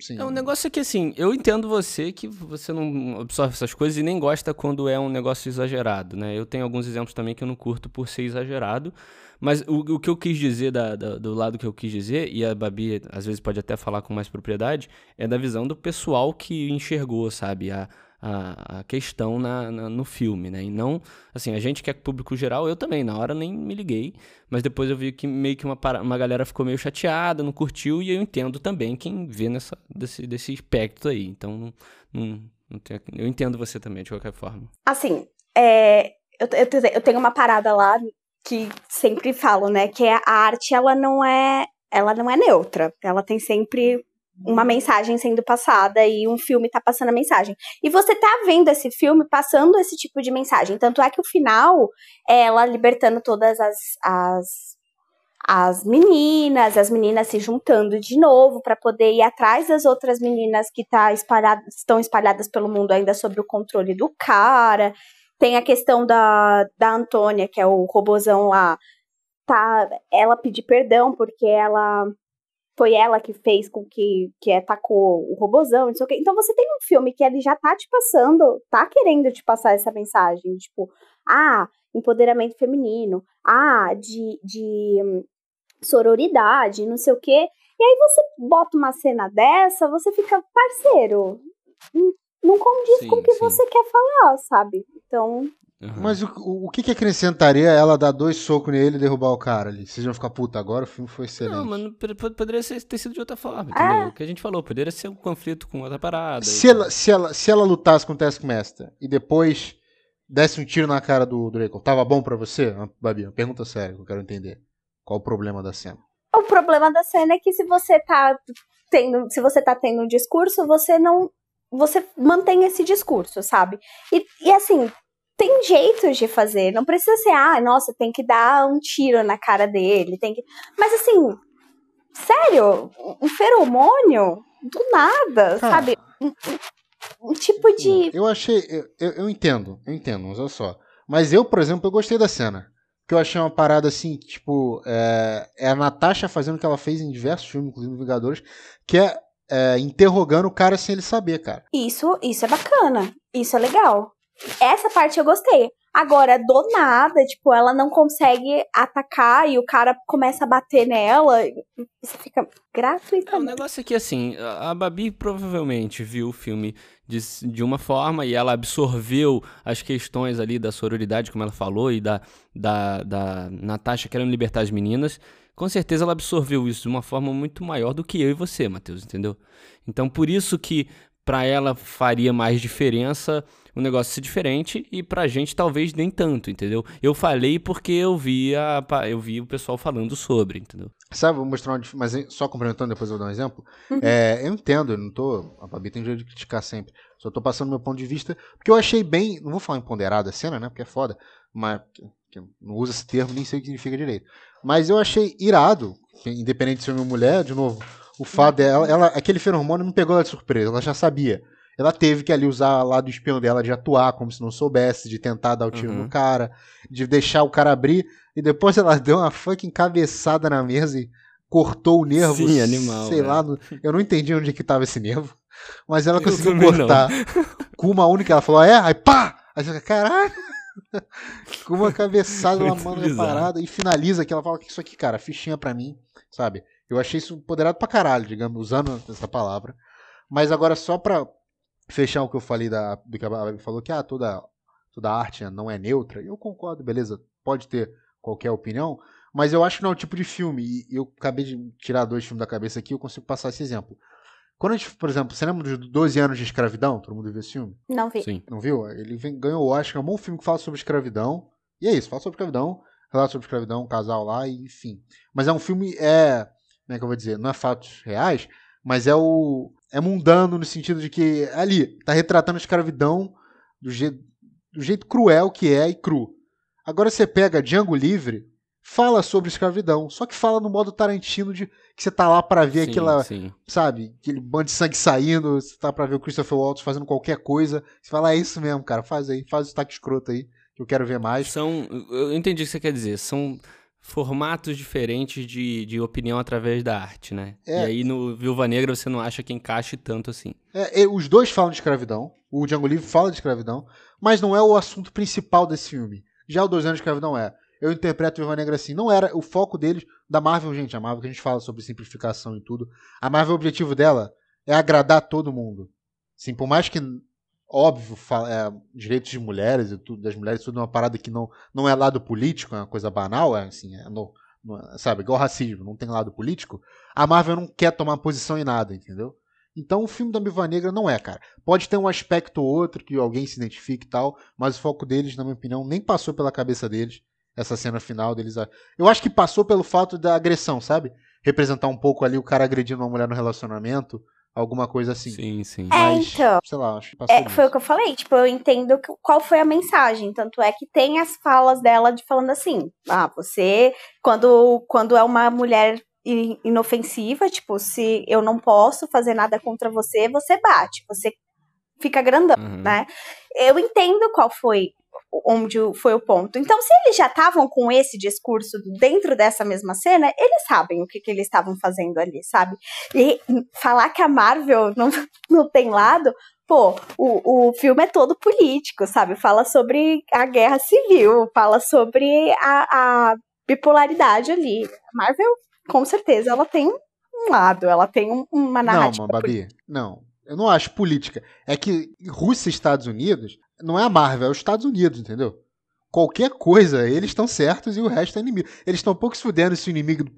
A: Sim. É, um negócio é que, assim, eu entendo você que você não absorve essas coisas e nem gosta quando é um negócio exagerado, né? Eu tenho alguns exemplos também que eu não curto por ser exagerado, mas o, o que eu quis dizer da, da, do lado que eu quis dizer, e a Babi às vezes pode até falar com mais propriedade, é da visão do pessoal que enxergou, sabe, a, a, a questão na, na, no filme, né? E não, assim, a gente que é público geral, eu também, na hora nem me liguei, mas depois eu vi que meio que uma, uma galera ficou meio chateada, não curtiu, e eu entendo também quem vê nessa, desse, desse aspecto aí. Então, não, não, não tenho, eu entendo você também, de qualquer forma.
B: Assim, é, eu, eu, eu tenho uma parada lá que sempre falo, né? Que é a arte, ela não é ela não é neutra. Ela tem sempre uma mensagem sendo passada e um filme tá passando a mensagem. E você tá vendo esse filme passando esse tipo de mensagem. Tanto é que o final é ela libertando todas as, as, as meninas, as meninas se juntando de novo para poder ir atrás das outras meninas que tá espalhado, estão espalhadas pelo mundo ainda sob o controle do cara. Tem a questão da, da Antônia, que é o robozão lá. Tá, ela pedir perdão porque ela foi ela que fez com que, que atacou o robozão, não sei o quê. Então você tem um filme que ele já tá te passando, tá querendo te passar essa mensagem, tipo, ah, empoderamento feminino, ah, de, de hum, sororidade, não sei o quê. E aí você bota uma cena dessa, você fica parceiro. Não condiz sim, com o que sim. você quer falar, sabe? Então,
C: Uhum. Mas o, o que, que acrescentaria ela dar dois socos nele e derrubar o cara ali? Vocês vão ficar puta agora? O filme foi excelente. Não,
A: mas poderia ser, ter sido de outra forma, entendeu? Ah. O que a gente falou, poderia ser um conflito com outra parada.
C: Se ela, se, ela, se ela lutasse com o Taskmaster e depois desse um tiro na cara do Draco, tava bom para você? Babi, uma pergunta séria que eu quero entender. Qual o problema da cena?
B: O problema da cena é que se você tá tendo, se você tá tendo um discurso, você não você mantém esse discurso, sabe? E, e assim, tem jeitos de fazer. Não precisa ser, ah, nossa, tem que dar um tiro na cara dele. Tem que... Mas assim, sério, um feromônio do nada, ah. sabe? Um, um, tipo de.
C: Eu achei. Eu, eu entendo, eu entendo, mas olha só. Mas eu, por exemplo, eu gostei da cena. Que eu achei uma parada assim, tipo, é, é a Natasha fazendo o que ela fez em diversos filmes, inclusive Vingadores, que é, é interrogando o cara sem ele saber, cara.
B: Isso, isso é bacana. Isso é legal. Essa parte eu gostei. Agora, do nada, tipo, ela não consegue atacar e o cara começa a bater nela. Você fica gratuitamente.
A: É, o negócio é que, assim, a Babi provavelmente viu o filme de, de uma forma e ela absorveu as questões ali da sororidade, como ela falou, e da, da, da Natasha querendo libertar as meninas. Com certeza ela absorveu isso de uma forma muito maior do que eu e você, Matheus, entendeu? Então, por isso que para ela faria mais diferença o negócio ser diferente e pra gente talvez nem tanto, entendeu? Eu falei porque eu vi, a, eu vi o pessoal falando sobre, entendeu?
C: Sabe, vou mostrar uma mas só complementando, depois eu vou dar um exemplo. Uhum. É, eu entendo, eu não tô. A Babi tem jeito de criticar sempre. Só tô passando meu ponto de vista, porque eu achei bem. Não vou falar empoderada a cena, né? Porque é foda. Mas não usa esse termo, nem sei o que significa direito. Mas eu achei irado, independente de ser uma mulher, de novo, o fato dela, ela, aquele feromônio não pegou ela de surpresa, ela já sabia. Ela teve que ali usar lá do espião dela de atuar como se não soubesse, de tentar dar o tiro uhum. no cara, de deixar o cara abrir, e depois ela deu uma fucking cabeçada na mesa e cortou o nervo.
A: Sim, animal.
C: Sei lá, eu não entendi onde é que tava esse nervo. Mas ela eu conseguiu cortar com uma única. Ela falou, é? Aí pá! Aí você fica, caralho! com uma cabeçada na mão parada e finaliza que ela fala que isso aqui, cara, fichinha pra mim, sabe? Eu achei isso empoderado pra caralho, digamos, usando essa palavra. Mas agora, só pra fechar o que eu falei da, do que a Babi falou, que ah, toda, toda arte não é neutra. Eu concordo, beleza, pode ter qualquer opinião, mas eu acho que não é o tipo de filme. E eu acabei de tirar dois filmes da cabeça aqui, eu consigo passar esse exemplo. Quando a gente, por exemplo, você lembra dos 12 anos de escravidão? Todo mundo viu esse filme?
B: Não vi.
A: Sim.
C: Não viu? Ele vem, ganhou o Oscar, é um bom filme que fala sobre escravidão. E é isso, fala sobre escravidão, relata sobre escravidão, um casal lá, e, enfim. Mas é um filme, é. Como é que eu vou dizer? Não é fatos reais, mas é o. É mundano no sentido de que ali tá retratando a escravidão do jeito, do jeito cruel que é e cru. Agora você pega Django Livre, fala sobre escravidão, só que fala no modo Tarantino de que você tá lá para ver sim, aquela, sim. sabe, aquele bando de sangue saindo, você tá para ver o Christopher Waltz fazendo qualquer coisa, você fala, é isso mesmo, cara, faz aí, faz o destaque escroto aí, que eu quero ver mais.
A: São, eu entendi o que você quer dizer, são formatos diferentes de, de opinião através da arte, né? É. E aí no Viúva Negra você não acha que encaixe tanto assim.
C: É, os dois falam de escravidão, o Django Livre fala de escravidão, mas não é o assunto principal desse filme. Já o Dois Anos de Escravidão é eu interpreto o Viúva Negra assim. Não era o foco deles, da Marvel, gente. A Marvel que a gente fala sobre simplificação e tudo. A Marvel, o objetivo dela é agradar todo mundo. Sim, por mais que, óbvio, é, direitos de mulheres e tudo, das mulheres, tudo é uma parada que não, não é lado político, é uma coisa banal, é assim, é no, no, sabe, igual racismo, não tem lado político. A Marvel não quer tomar posição em nada, entendeu? Então o filme da Viúva Negra não é, cara. Pode ter um aspecto ou outro que alguém se identifique e tal, mas o foco deles, na minha opinião, nem passou pela cabeça deles essa cena final deles. Eu acho que passou pelo fato da agressão, sabe? Representar um pouco ali o cara agredindo uma mulher no relacionamento, alguma coisa assim.
A: Sim, sim.
B: É, Mas, então.
C: Sei lá, acho que passou.
B: É, foi o que eu falei, tipo, eu entendo que, qual foi a mensagem. Tanto é que tem as falas dela de falando assim: ah, você, quando, quando é uma mulher inofensiva, tipo, se eu não posso fazer nada contra você, você bate, você fica grandão, uhum. né? Eu entendo qual foi onde foi o ponto. Então, se eles já estavam com esse discurso dentro dessa mesma cena, eles sabem o que, que eles estavam fazendo ali, sabe? E falar que a Marvel não, não tem lado, pô, o, o filme é todo político, sabe? Fala sobre a guerra civil, fala sobre a, a bipolaridade ali. A Marvel, com certeza, ela tem um lado, ela tem uma narrativa.
C: Não, Babi, não. Eu não acho política. É que Rússia e Estados Unidos não é a Marvel, é os Estados Unidos, entendeu? Qualquer coisa, eles estão certos e o resto é inimigo. Eles estão pouco se fudendo se o inimigo do,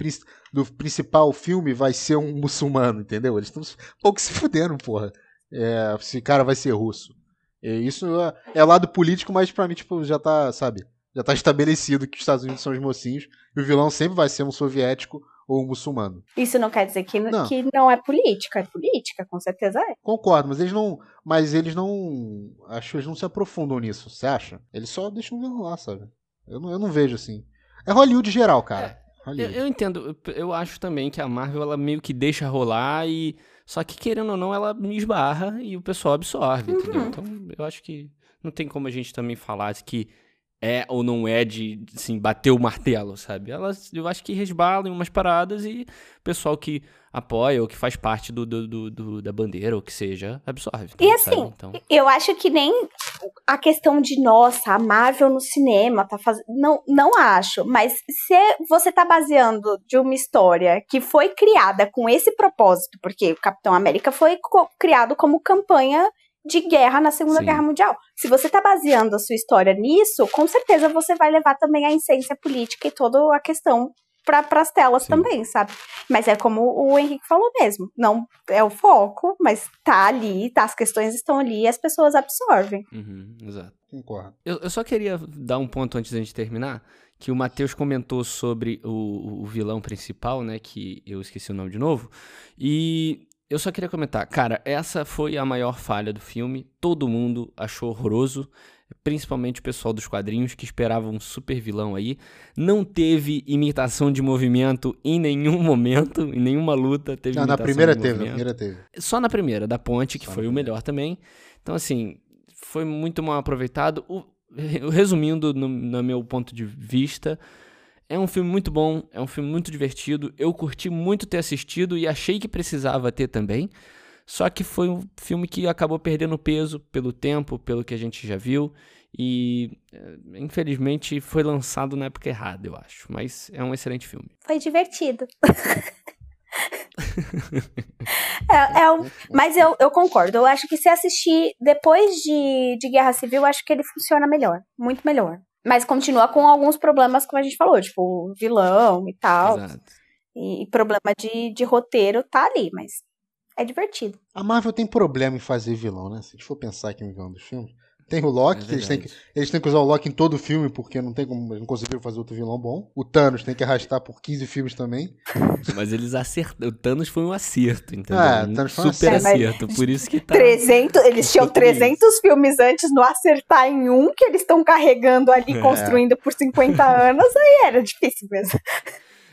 C: do, principal filme vai ser um muçulmano, entendeu? Eles estão pouco se fudendo, porra. É, se cara vai ser russo. E isso é, é lado político, mas pra mim, tipo, já tá, sabe? Já tá estabelecido que os Estados Unidos são os mocinhos e o vilão sempre vai ser um soviético ou muçulmano.
B: Isso não quer dizer que não. que não é política, é política, com certeza é.
C: Concordo, mas eles não, mas eles não, acho que eles não se aprofundam nisso, você acha? Eles só deixam lá, sabe? Eu não, eu não vejo assim. É Hollywood geral, cara.
A: É, eu, eu, entendo, eu acho também que a Marvel ela meio que deixa rolar e só que querendo ou não ela me esbarra e o pessoal absorve, uhum. entendeu? Então eu acho que não tem como a gente também falar que é ou não é de, assim, bater o martelo, sabe? Elas, eu acho que resbalam em umas paradas e o pessoal que apoia ou que faz parte do, do, do, do da bandeira ou que seja, absorve.
B: Tá, e assim, então... eu acho que nem a questão de, nossa, a Marvel no cinema tá fazendo. Não, não acho. Mas se você tá baseando de uma história que foi criada com esse propósito, porque o Capitão América foi criado como campanha de guerra na Segunda Sim. Guerra Mundial. Se você tá baseando a sua história nisso, com certeza você vai levar também a essência política e toda a questão para as telas Sim. também, sabe? Mas é como o Henrique falou mesmo, não é o foco, mas tá ali, tá, as questões estão ali e as pessoas absorvem.
A: Uhum, exato.
C: Concordo.
A: Eu, eu só queria dar um ponto antes da gente terminar, que o Matheus comentou sobre o, o vilão principal, né, que eu esqueci o nome de novo, e eu só queria comentar, cara, essa foi a maior falha do filme, todo mundo achou horroroso, principalmente o pessoal dos quadrinhos que esperava um super vilão aí. Não teve imitação de movimento em nenhum momento, em nenhuma luta teve Não,
C: na primeira teve, na primeira teve.
A: Só na primeira, da ponte, que Só foi o melhor também. Então, assim, foi muito mal aproveitado. O, resumindo, no, no meu ponto de vista, é um filme muito bom, é um filme muito divertido. Eu curti muito ter assistido e achei que precisava ter também. Só que foi um filme que acabou perdendo peso pelo tempo, pelo que a gente já viu. E eh, infelizmente foi lançado na época errada, eu acho. Mas é um excelente filme.
B: Foi divertido. é, é um, mas eu, eu concordo. Eu acho que se assistir depois de, de Guerra Civil, acho que ele funciona melhor. Muito melhor. Mas continua com alguns problemas, como a gente falou, tipo vilão e tal. Exato. E, e problema de, de roteiro tá ali, mas é divertido.
C: A Marvel tem problema em fazer vilão, né? Se a gente for pensar aqui no vilão dos filmes. Tem o Loki, é eles, têm que, eles têm que usar o Loki em todo o filme, porque não tem como, não conseguiram fazer outro vilão bom. O Thanos tem que arrastar por 15 filmes também.
A: Mas eles acertaram. O Thanos foi um acerto, entendeu? É,
C: o Thanos
A: foi um Super acerto, por isso que tá.
B: 300, eles tinham 300 filmes antes no acertar em um que eles estão carregando ali, é. construindo por 50 anos, aí era difícil mesmo.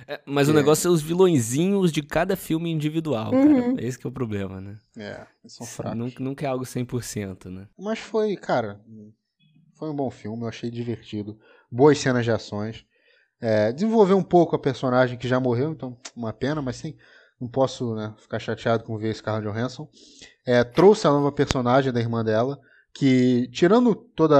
A: É, mas é. o negócio é os vilõezinhos de cada filme individual, uhum. cara. Esse que é o problema, né?
C: É, são fracos.
A: Nunca, nunca é algo 100%, né?
C: Mas foi, cara, foi um bom filme, eu achei divertido. Boas cenas de ações. É, desenvolver um pouco a personagem que já morreu, então uma pena, mas sim, não posso né, ficar chateado com ver Scarlett Johansson. É, trouxe a nova personagem da irmã dela, que, tirando todo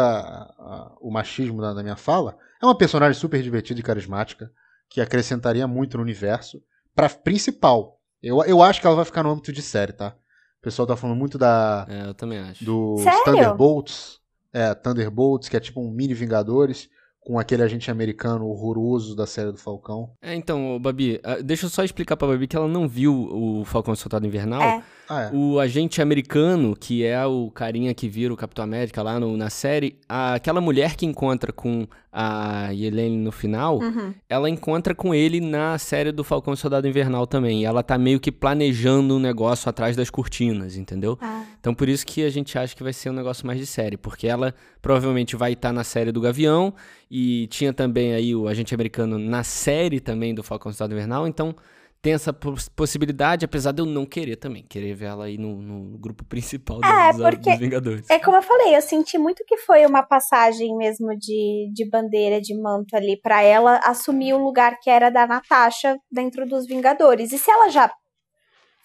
C: o machismo da, da minha fala, é uma personagem super divertida e carismática que acrescentaria muito no universo. Pra principal. Eu, eu acho que ela vai ficar no âmbito de série, tá? O pessoal tá falando muito da.
A: É, eu também acho.
B: Do
C: Thunderbolts. É, Thunderbolts, que é tipo um mini Vingadores com aquele agente americano horroroso da série do Falcão.
A: É, então, Babi, ah, deixa eu só explicar pra Babi que ela não viu o Falcão Soltado Invernal. É. Ah, é. O agente americano, que é o carinha que vira o Capitão América lá no, na série, a, aquela mulher que encontra com a Helene no final, uhum. ela encontra com ele na série do Falcão Soldado Invernal também. E ela tá meio que planejando um negócio atrás das cortinas, entendeu? Ah. Então por isso que a gente acha que vai ser um negócio mais de série, porque ela provavelmente vai estar tá na série do Gavião e tinha também aí o agente americano na série também do Falcão Soldado Invernal, então tem essa possibilidade, apesar de eu não querer também, querer ver ela aí no, no grupo principal é, dos, porque dos Vingadores.
B: É como eu falei, eu senti muito que foi uma passagem mesmo de, de bandeira, de manto ali, para ela assumir o lugar que era da Natasha dentro dos Vingadores. E se ela já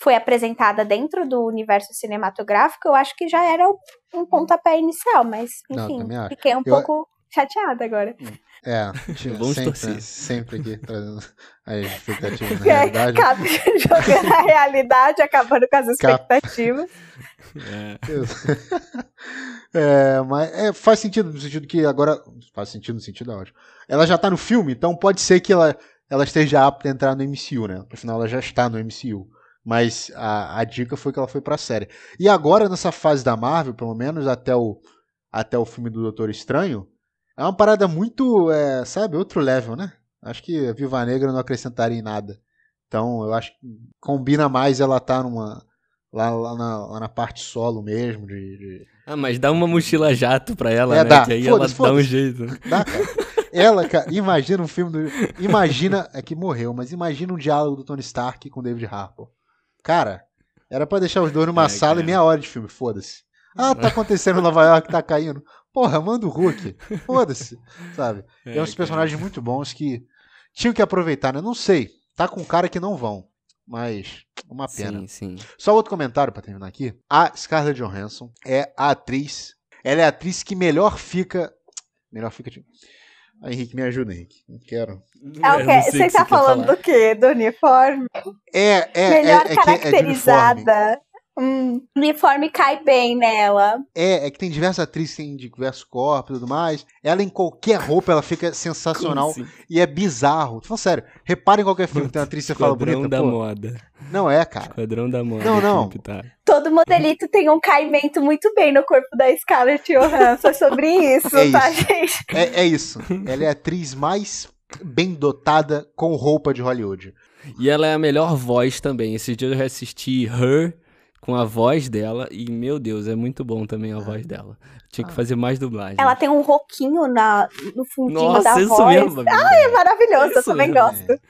B: foi apresentada dentro do universo cinematográfico, eu acho que já era um pontapé inicial, mas enfim, não, fiquei um eu... pouco chateada agora.
C: É, tinha Vamos sempre, torcer. sempre aqui trazendo as expectativas na é, realidade. Cabe,
B: jogando a realidade, acabando com as expectativas.
C: É. é, mas é, faz sentido no sentido que agora. Faz sentido no sentido, ótimo. Ela já tá no filme, então pode ser que ela, ela esteja apta a entrar no MCU, né? Afinal, ela já está no MCU. Mas a, a dica foi que ela foi pra série. E agora, nessa fase da Marvel, pelo menos até o, até o filme do Doutor Estranho, é uma parada muito, é, sabe, outro level, né? Acho que a Viva Negra não acrescentaria em nada. Então, eu acho que combina mais ela estar tá numa. Lá, lá, na, lá na parte solo mesmo. De, de,
A: Ah, mas dá uma mochila jato pra ela, é, né? Dá. Que aí ela dá um jeito.
C: Dá, cara. Ela, cara, imagina um filme do. Imagina. É que morreu, mas imagina um diálogo do Tony Stark com o David Harbour. Cara, era pra deixar os dois numa é, sala cara. e meia hora de filme, foda-se. Ah, tá acontecendo em Nova York, tá caindo. Porra, manda o Hulk. Foda-se, sabe? É, Tem uns personagens muito bons que tinham que aproveitar, né? Não sei. Tá com cara que não vão. Mas, uma pena.
A: Sim, sim.
C: Só outro comentário para terminar aqui. A Scarlett Johansson é a atriz ela é a atriz que melhor fica. Melhor fica. Tipo... Ah, Henrique, me ajuda, Henrique. Não quero.
B: É o quê? Você tá falando do quê? Do uniforme?
C: É, é.
B: Melhor
C: é, é
B: caracterizada.
C: É
B: Hum, uniforme cai bem nela.
C: É, é que tem diversas atrizes tem diversos corpos e tudo mais. Ela em qualquer roupa, ela fica sensacional.
A: Assim?
C: E é bizarro. Tô falando sério, reparem em qualquer filme que tem uma atriz que você fala bonita.
A: da
C: pô.
A: moda.
C: Não é, cara.
A: Esquadrão da moda.
C: Não, não.
A: Tá.
B: Todo modelito tem um caimento muito bem no corpo da Scarlett Johansson. É sobre isso,
C: É
B: tá,
C: isso.
B: gente?
C: É, é isso. Ela é a atriz mais bem dotada com roupa de Hollywood.
A: E ela é a melhor voz também. Esse dia eu reassisti Her com a voz dela e, meu Deus, é muito bom também a voz dela. Tinha que fazer mais dublagem.
B: Ela tem um roquinho na, no fundinho
A: Nossa,
B: da
A: isso
B: voz.
A: mesmo.
B: Ai, é maravilhoso, eu
A: Isso
B: também
A: mesmo.
B: gosto.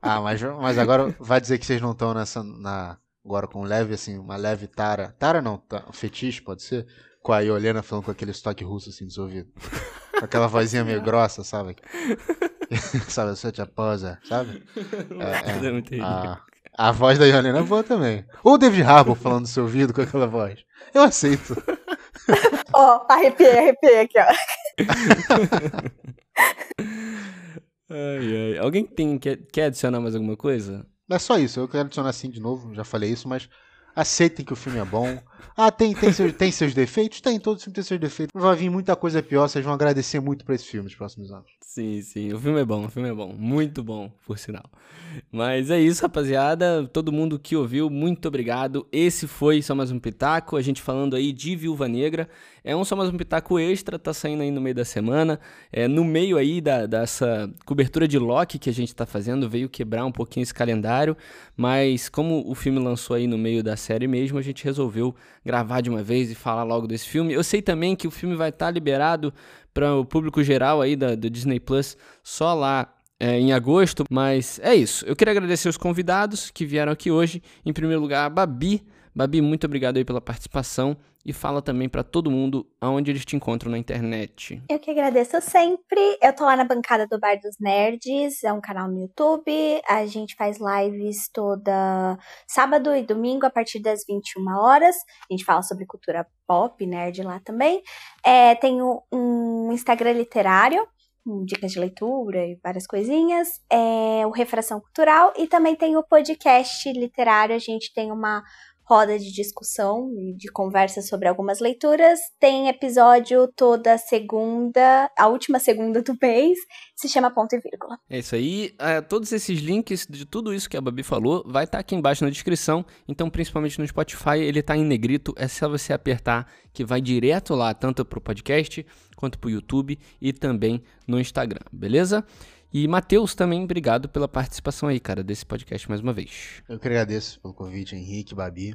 C: Ah, mas, mas agora vai dizer que vocês não estão nessa. Na, agora com leve, assim, uma leve tara. Tara não, tá, fetiche, pode ser? Com a Iolena falando com aquele estoque russo assim dos ouvidos. Com aquela vozinha meio grossa, sabe? sabe, eu sou tia posa, sabe? É,
A: É ridículo.
C: A, a voz da Iolena é boa também. Ou o David Harbour falando no seu ouvido com aquela voz. Eu aceito.
B: Ó, arrepiei, arrepiei aqui, ó.
A: Ai, ai. Alguém tem, quer, quer adicionar mais alguma coisa?
C: É só isso, eu quero adicionar assim de novo, já falei isso, mas aceitem que o filme é bom. Ah, tem, tem, seus, tem seus defeitos? Tem, todo filme tem seus defeitos. Vai vir muita coisa pior, vocês vão agradecer muito por esse filme nos próximos anos.
A: Sim, sim. O filme é bom, o filme é bom. Muito bom, por sinal. Mas é isso, rapaziada. Todo mundo que ouviu, muito obrigado. Esse foi Só Mais Um Pitaco. A gente falando aí de Viúva Negra. É um Só Mais Um Pitaco extra, tá saindo aí no meio da semana. É, no meio aí da, dessa cobertura de Loki que a gente tá fazendo, veio quebrar um pouquinho esse calendário. Mas como o filme lançou aí no meio da série mesmo, a gente resolveu gravar de uma vez e falar logo desse filme. Eu sei também que o filme vai estar liberado para o público geral aí da, do Disney Plus só lá é, em agosto, mas é isso. Eu queria agradecer os convidados que vieram aqui hoje. Em primeiro lugar, a Babi. Babi, muito obrigado aí pela participação e fala também para todo mundo aonde eles te encontram na internet.
B: Eu que agradeço sempre. Eu tô lá na bancada do Bar dos Nerds, é um canal no YouTube. A gente faz lives toda sábado e domingo a partir das 21 horas. A gente fala sobre cultura pop, nerd lá também. É, tenho um Instagram literário, dicas de leitura e várias coisinhas. É o Refração Cultural e também tem o podcast literário. A gente tem uma roda de discussão e de conversa sobre algumas leituras. Tem episódio toda segunda, a última segunda do mês, se chama Ponto e Vírgula.
A: É isso aí. É, todos esses links de tudo isso que a Babi falou vai estar aqui embaixo na descrição. Então, principalmente no Spotify, ele tá em negrito. É só você apertar que vai direto lá, tanto pro podcast quanto pro YouTube e também no Instagram, beleza? E Matheus também, obrigado pela participação aí, cara, desse podcast mais uma vez.
C: Eu que agradeço pelo convite, Henrique, Babi.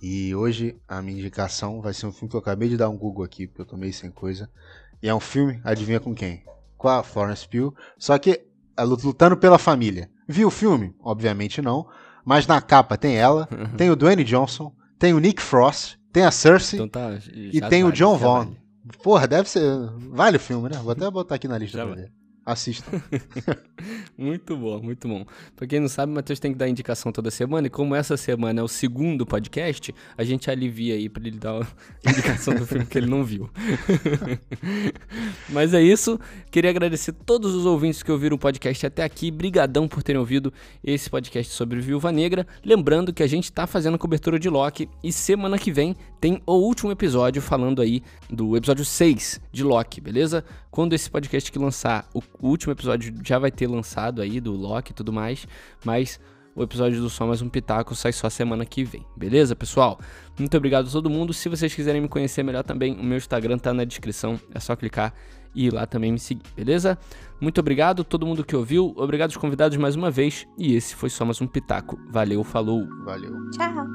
C: E hoje a minha indicação vai ser um filme que eu acabei de dar um Google aqui, porque eu tô meio sem coisa. E é um filme, adivinha com quem? Com a Florence Pugh. Só que é lutando pela família. Viu o filme? Obviamente não. Mas na capa tem ela, tem o Dwayne Johnson, tem o Nick Frost, tem a Cersei
A: Então tá.
C: e tem o
A: vale,
C: John
A: já
C: Vaughn.
A: vale.
C: Porra, deve ser. Vale o filme, né? Vou até botar aqui na lista
A: Já
C: pra
A: vale.
C: ver. Assistam.
A: Muito bom, muito bom. Pra quem não sabe, o Matheus tem que dar indicação toda semana, e como essa semana é o segundo podcast, a gente alivia aí pra ele dar a indicação do filme que ele não viu. Mas é isso. Queria agradecer todos os ouvintes que ouviram o podcast até aqui. Brigadão por terem ouvido esse podcast sobre Viúva Negra. Lembrando que a gente tá fazendo cobertura de Loki e semana que vem tem o último episódio falando aí do episódio 6 de Loki, beleza? Quando esse podcast que lançar, o o último episódio já vai ter lançado aí do Loki e tudo mais, mas o episódio do Só Mais Um Pitaco sai só semana que vem, beleza, pessoal? Muito obrigado a todo mundo. Se vocês quiserem me conhecer melhor também, o meu Instagram tá na descrição, é só clicar e ir lá também me seguir, beleza? Muito obrigado a todo mundo que ouviu, obrigado aos convidados mais uma vez, e esse foi Só Mais Um Pitaco. Valeu, falou!
C: Valeu.
B: Tchau!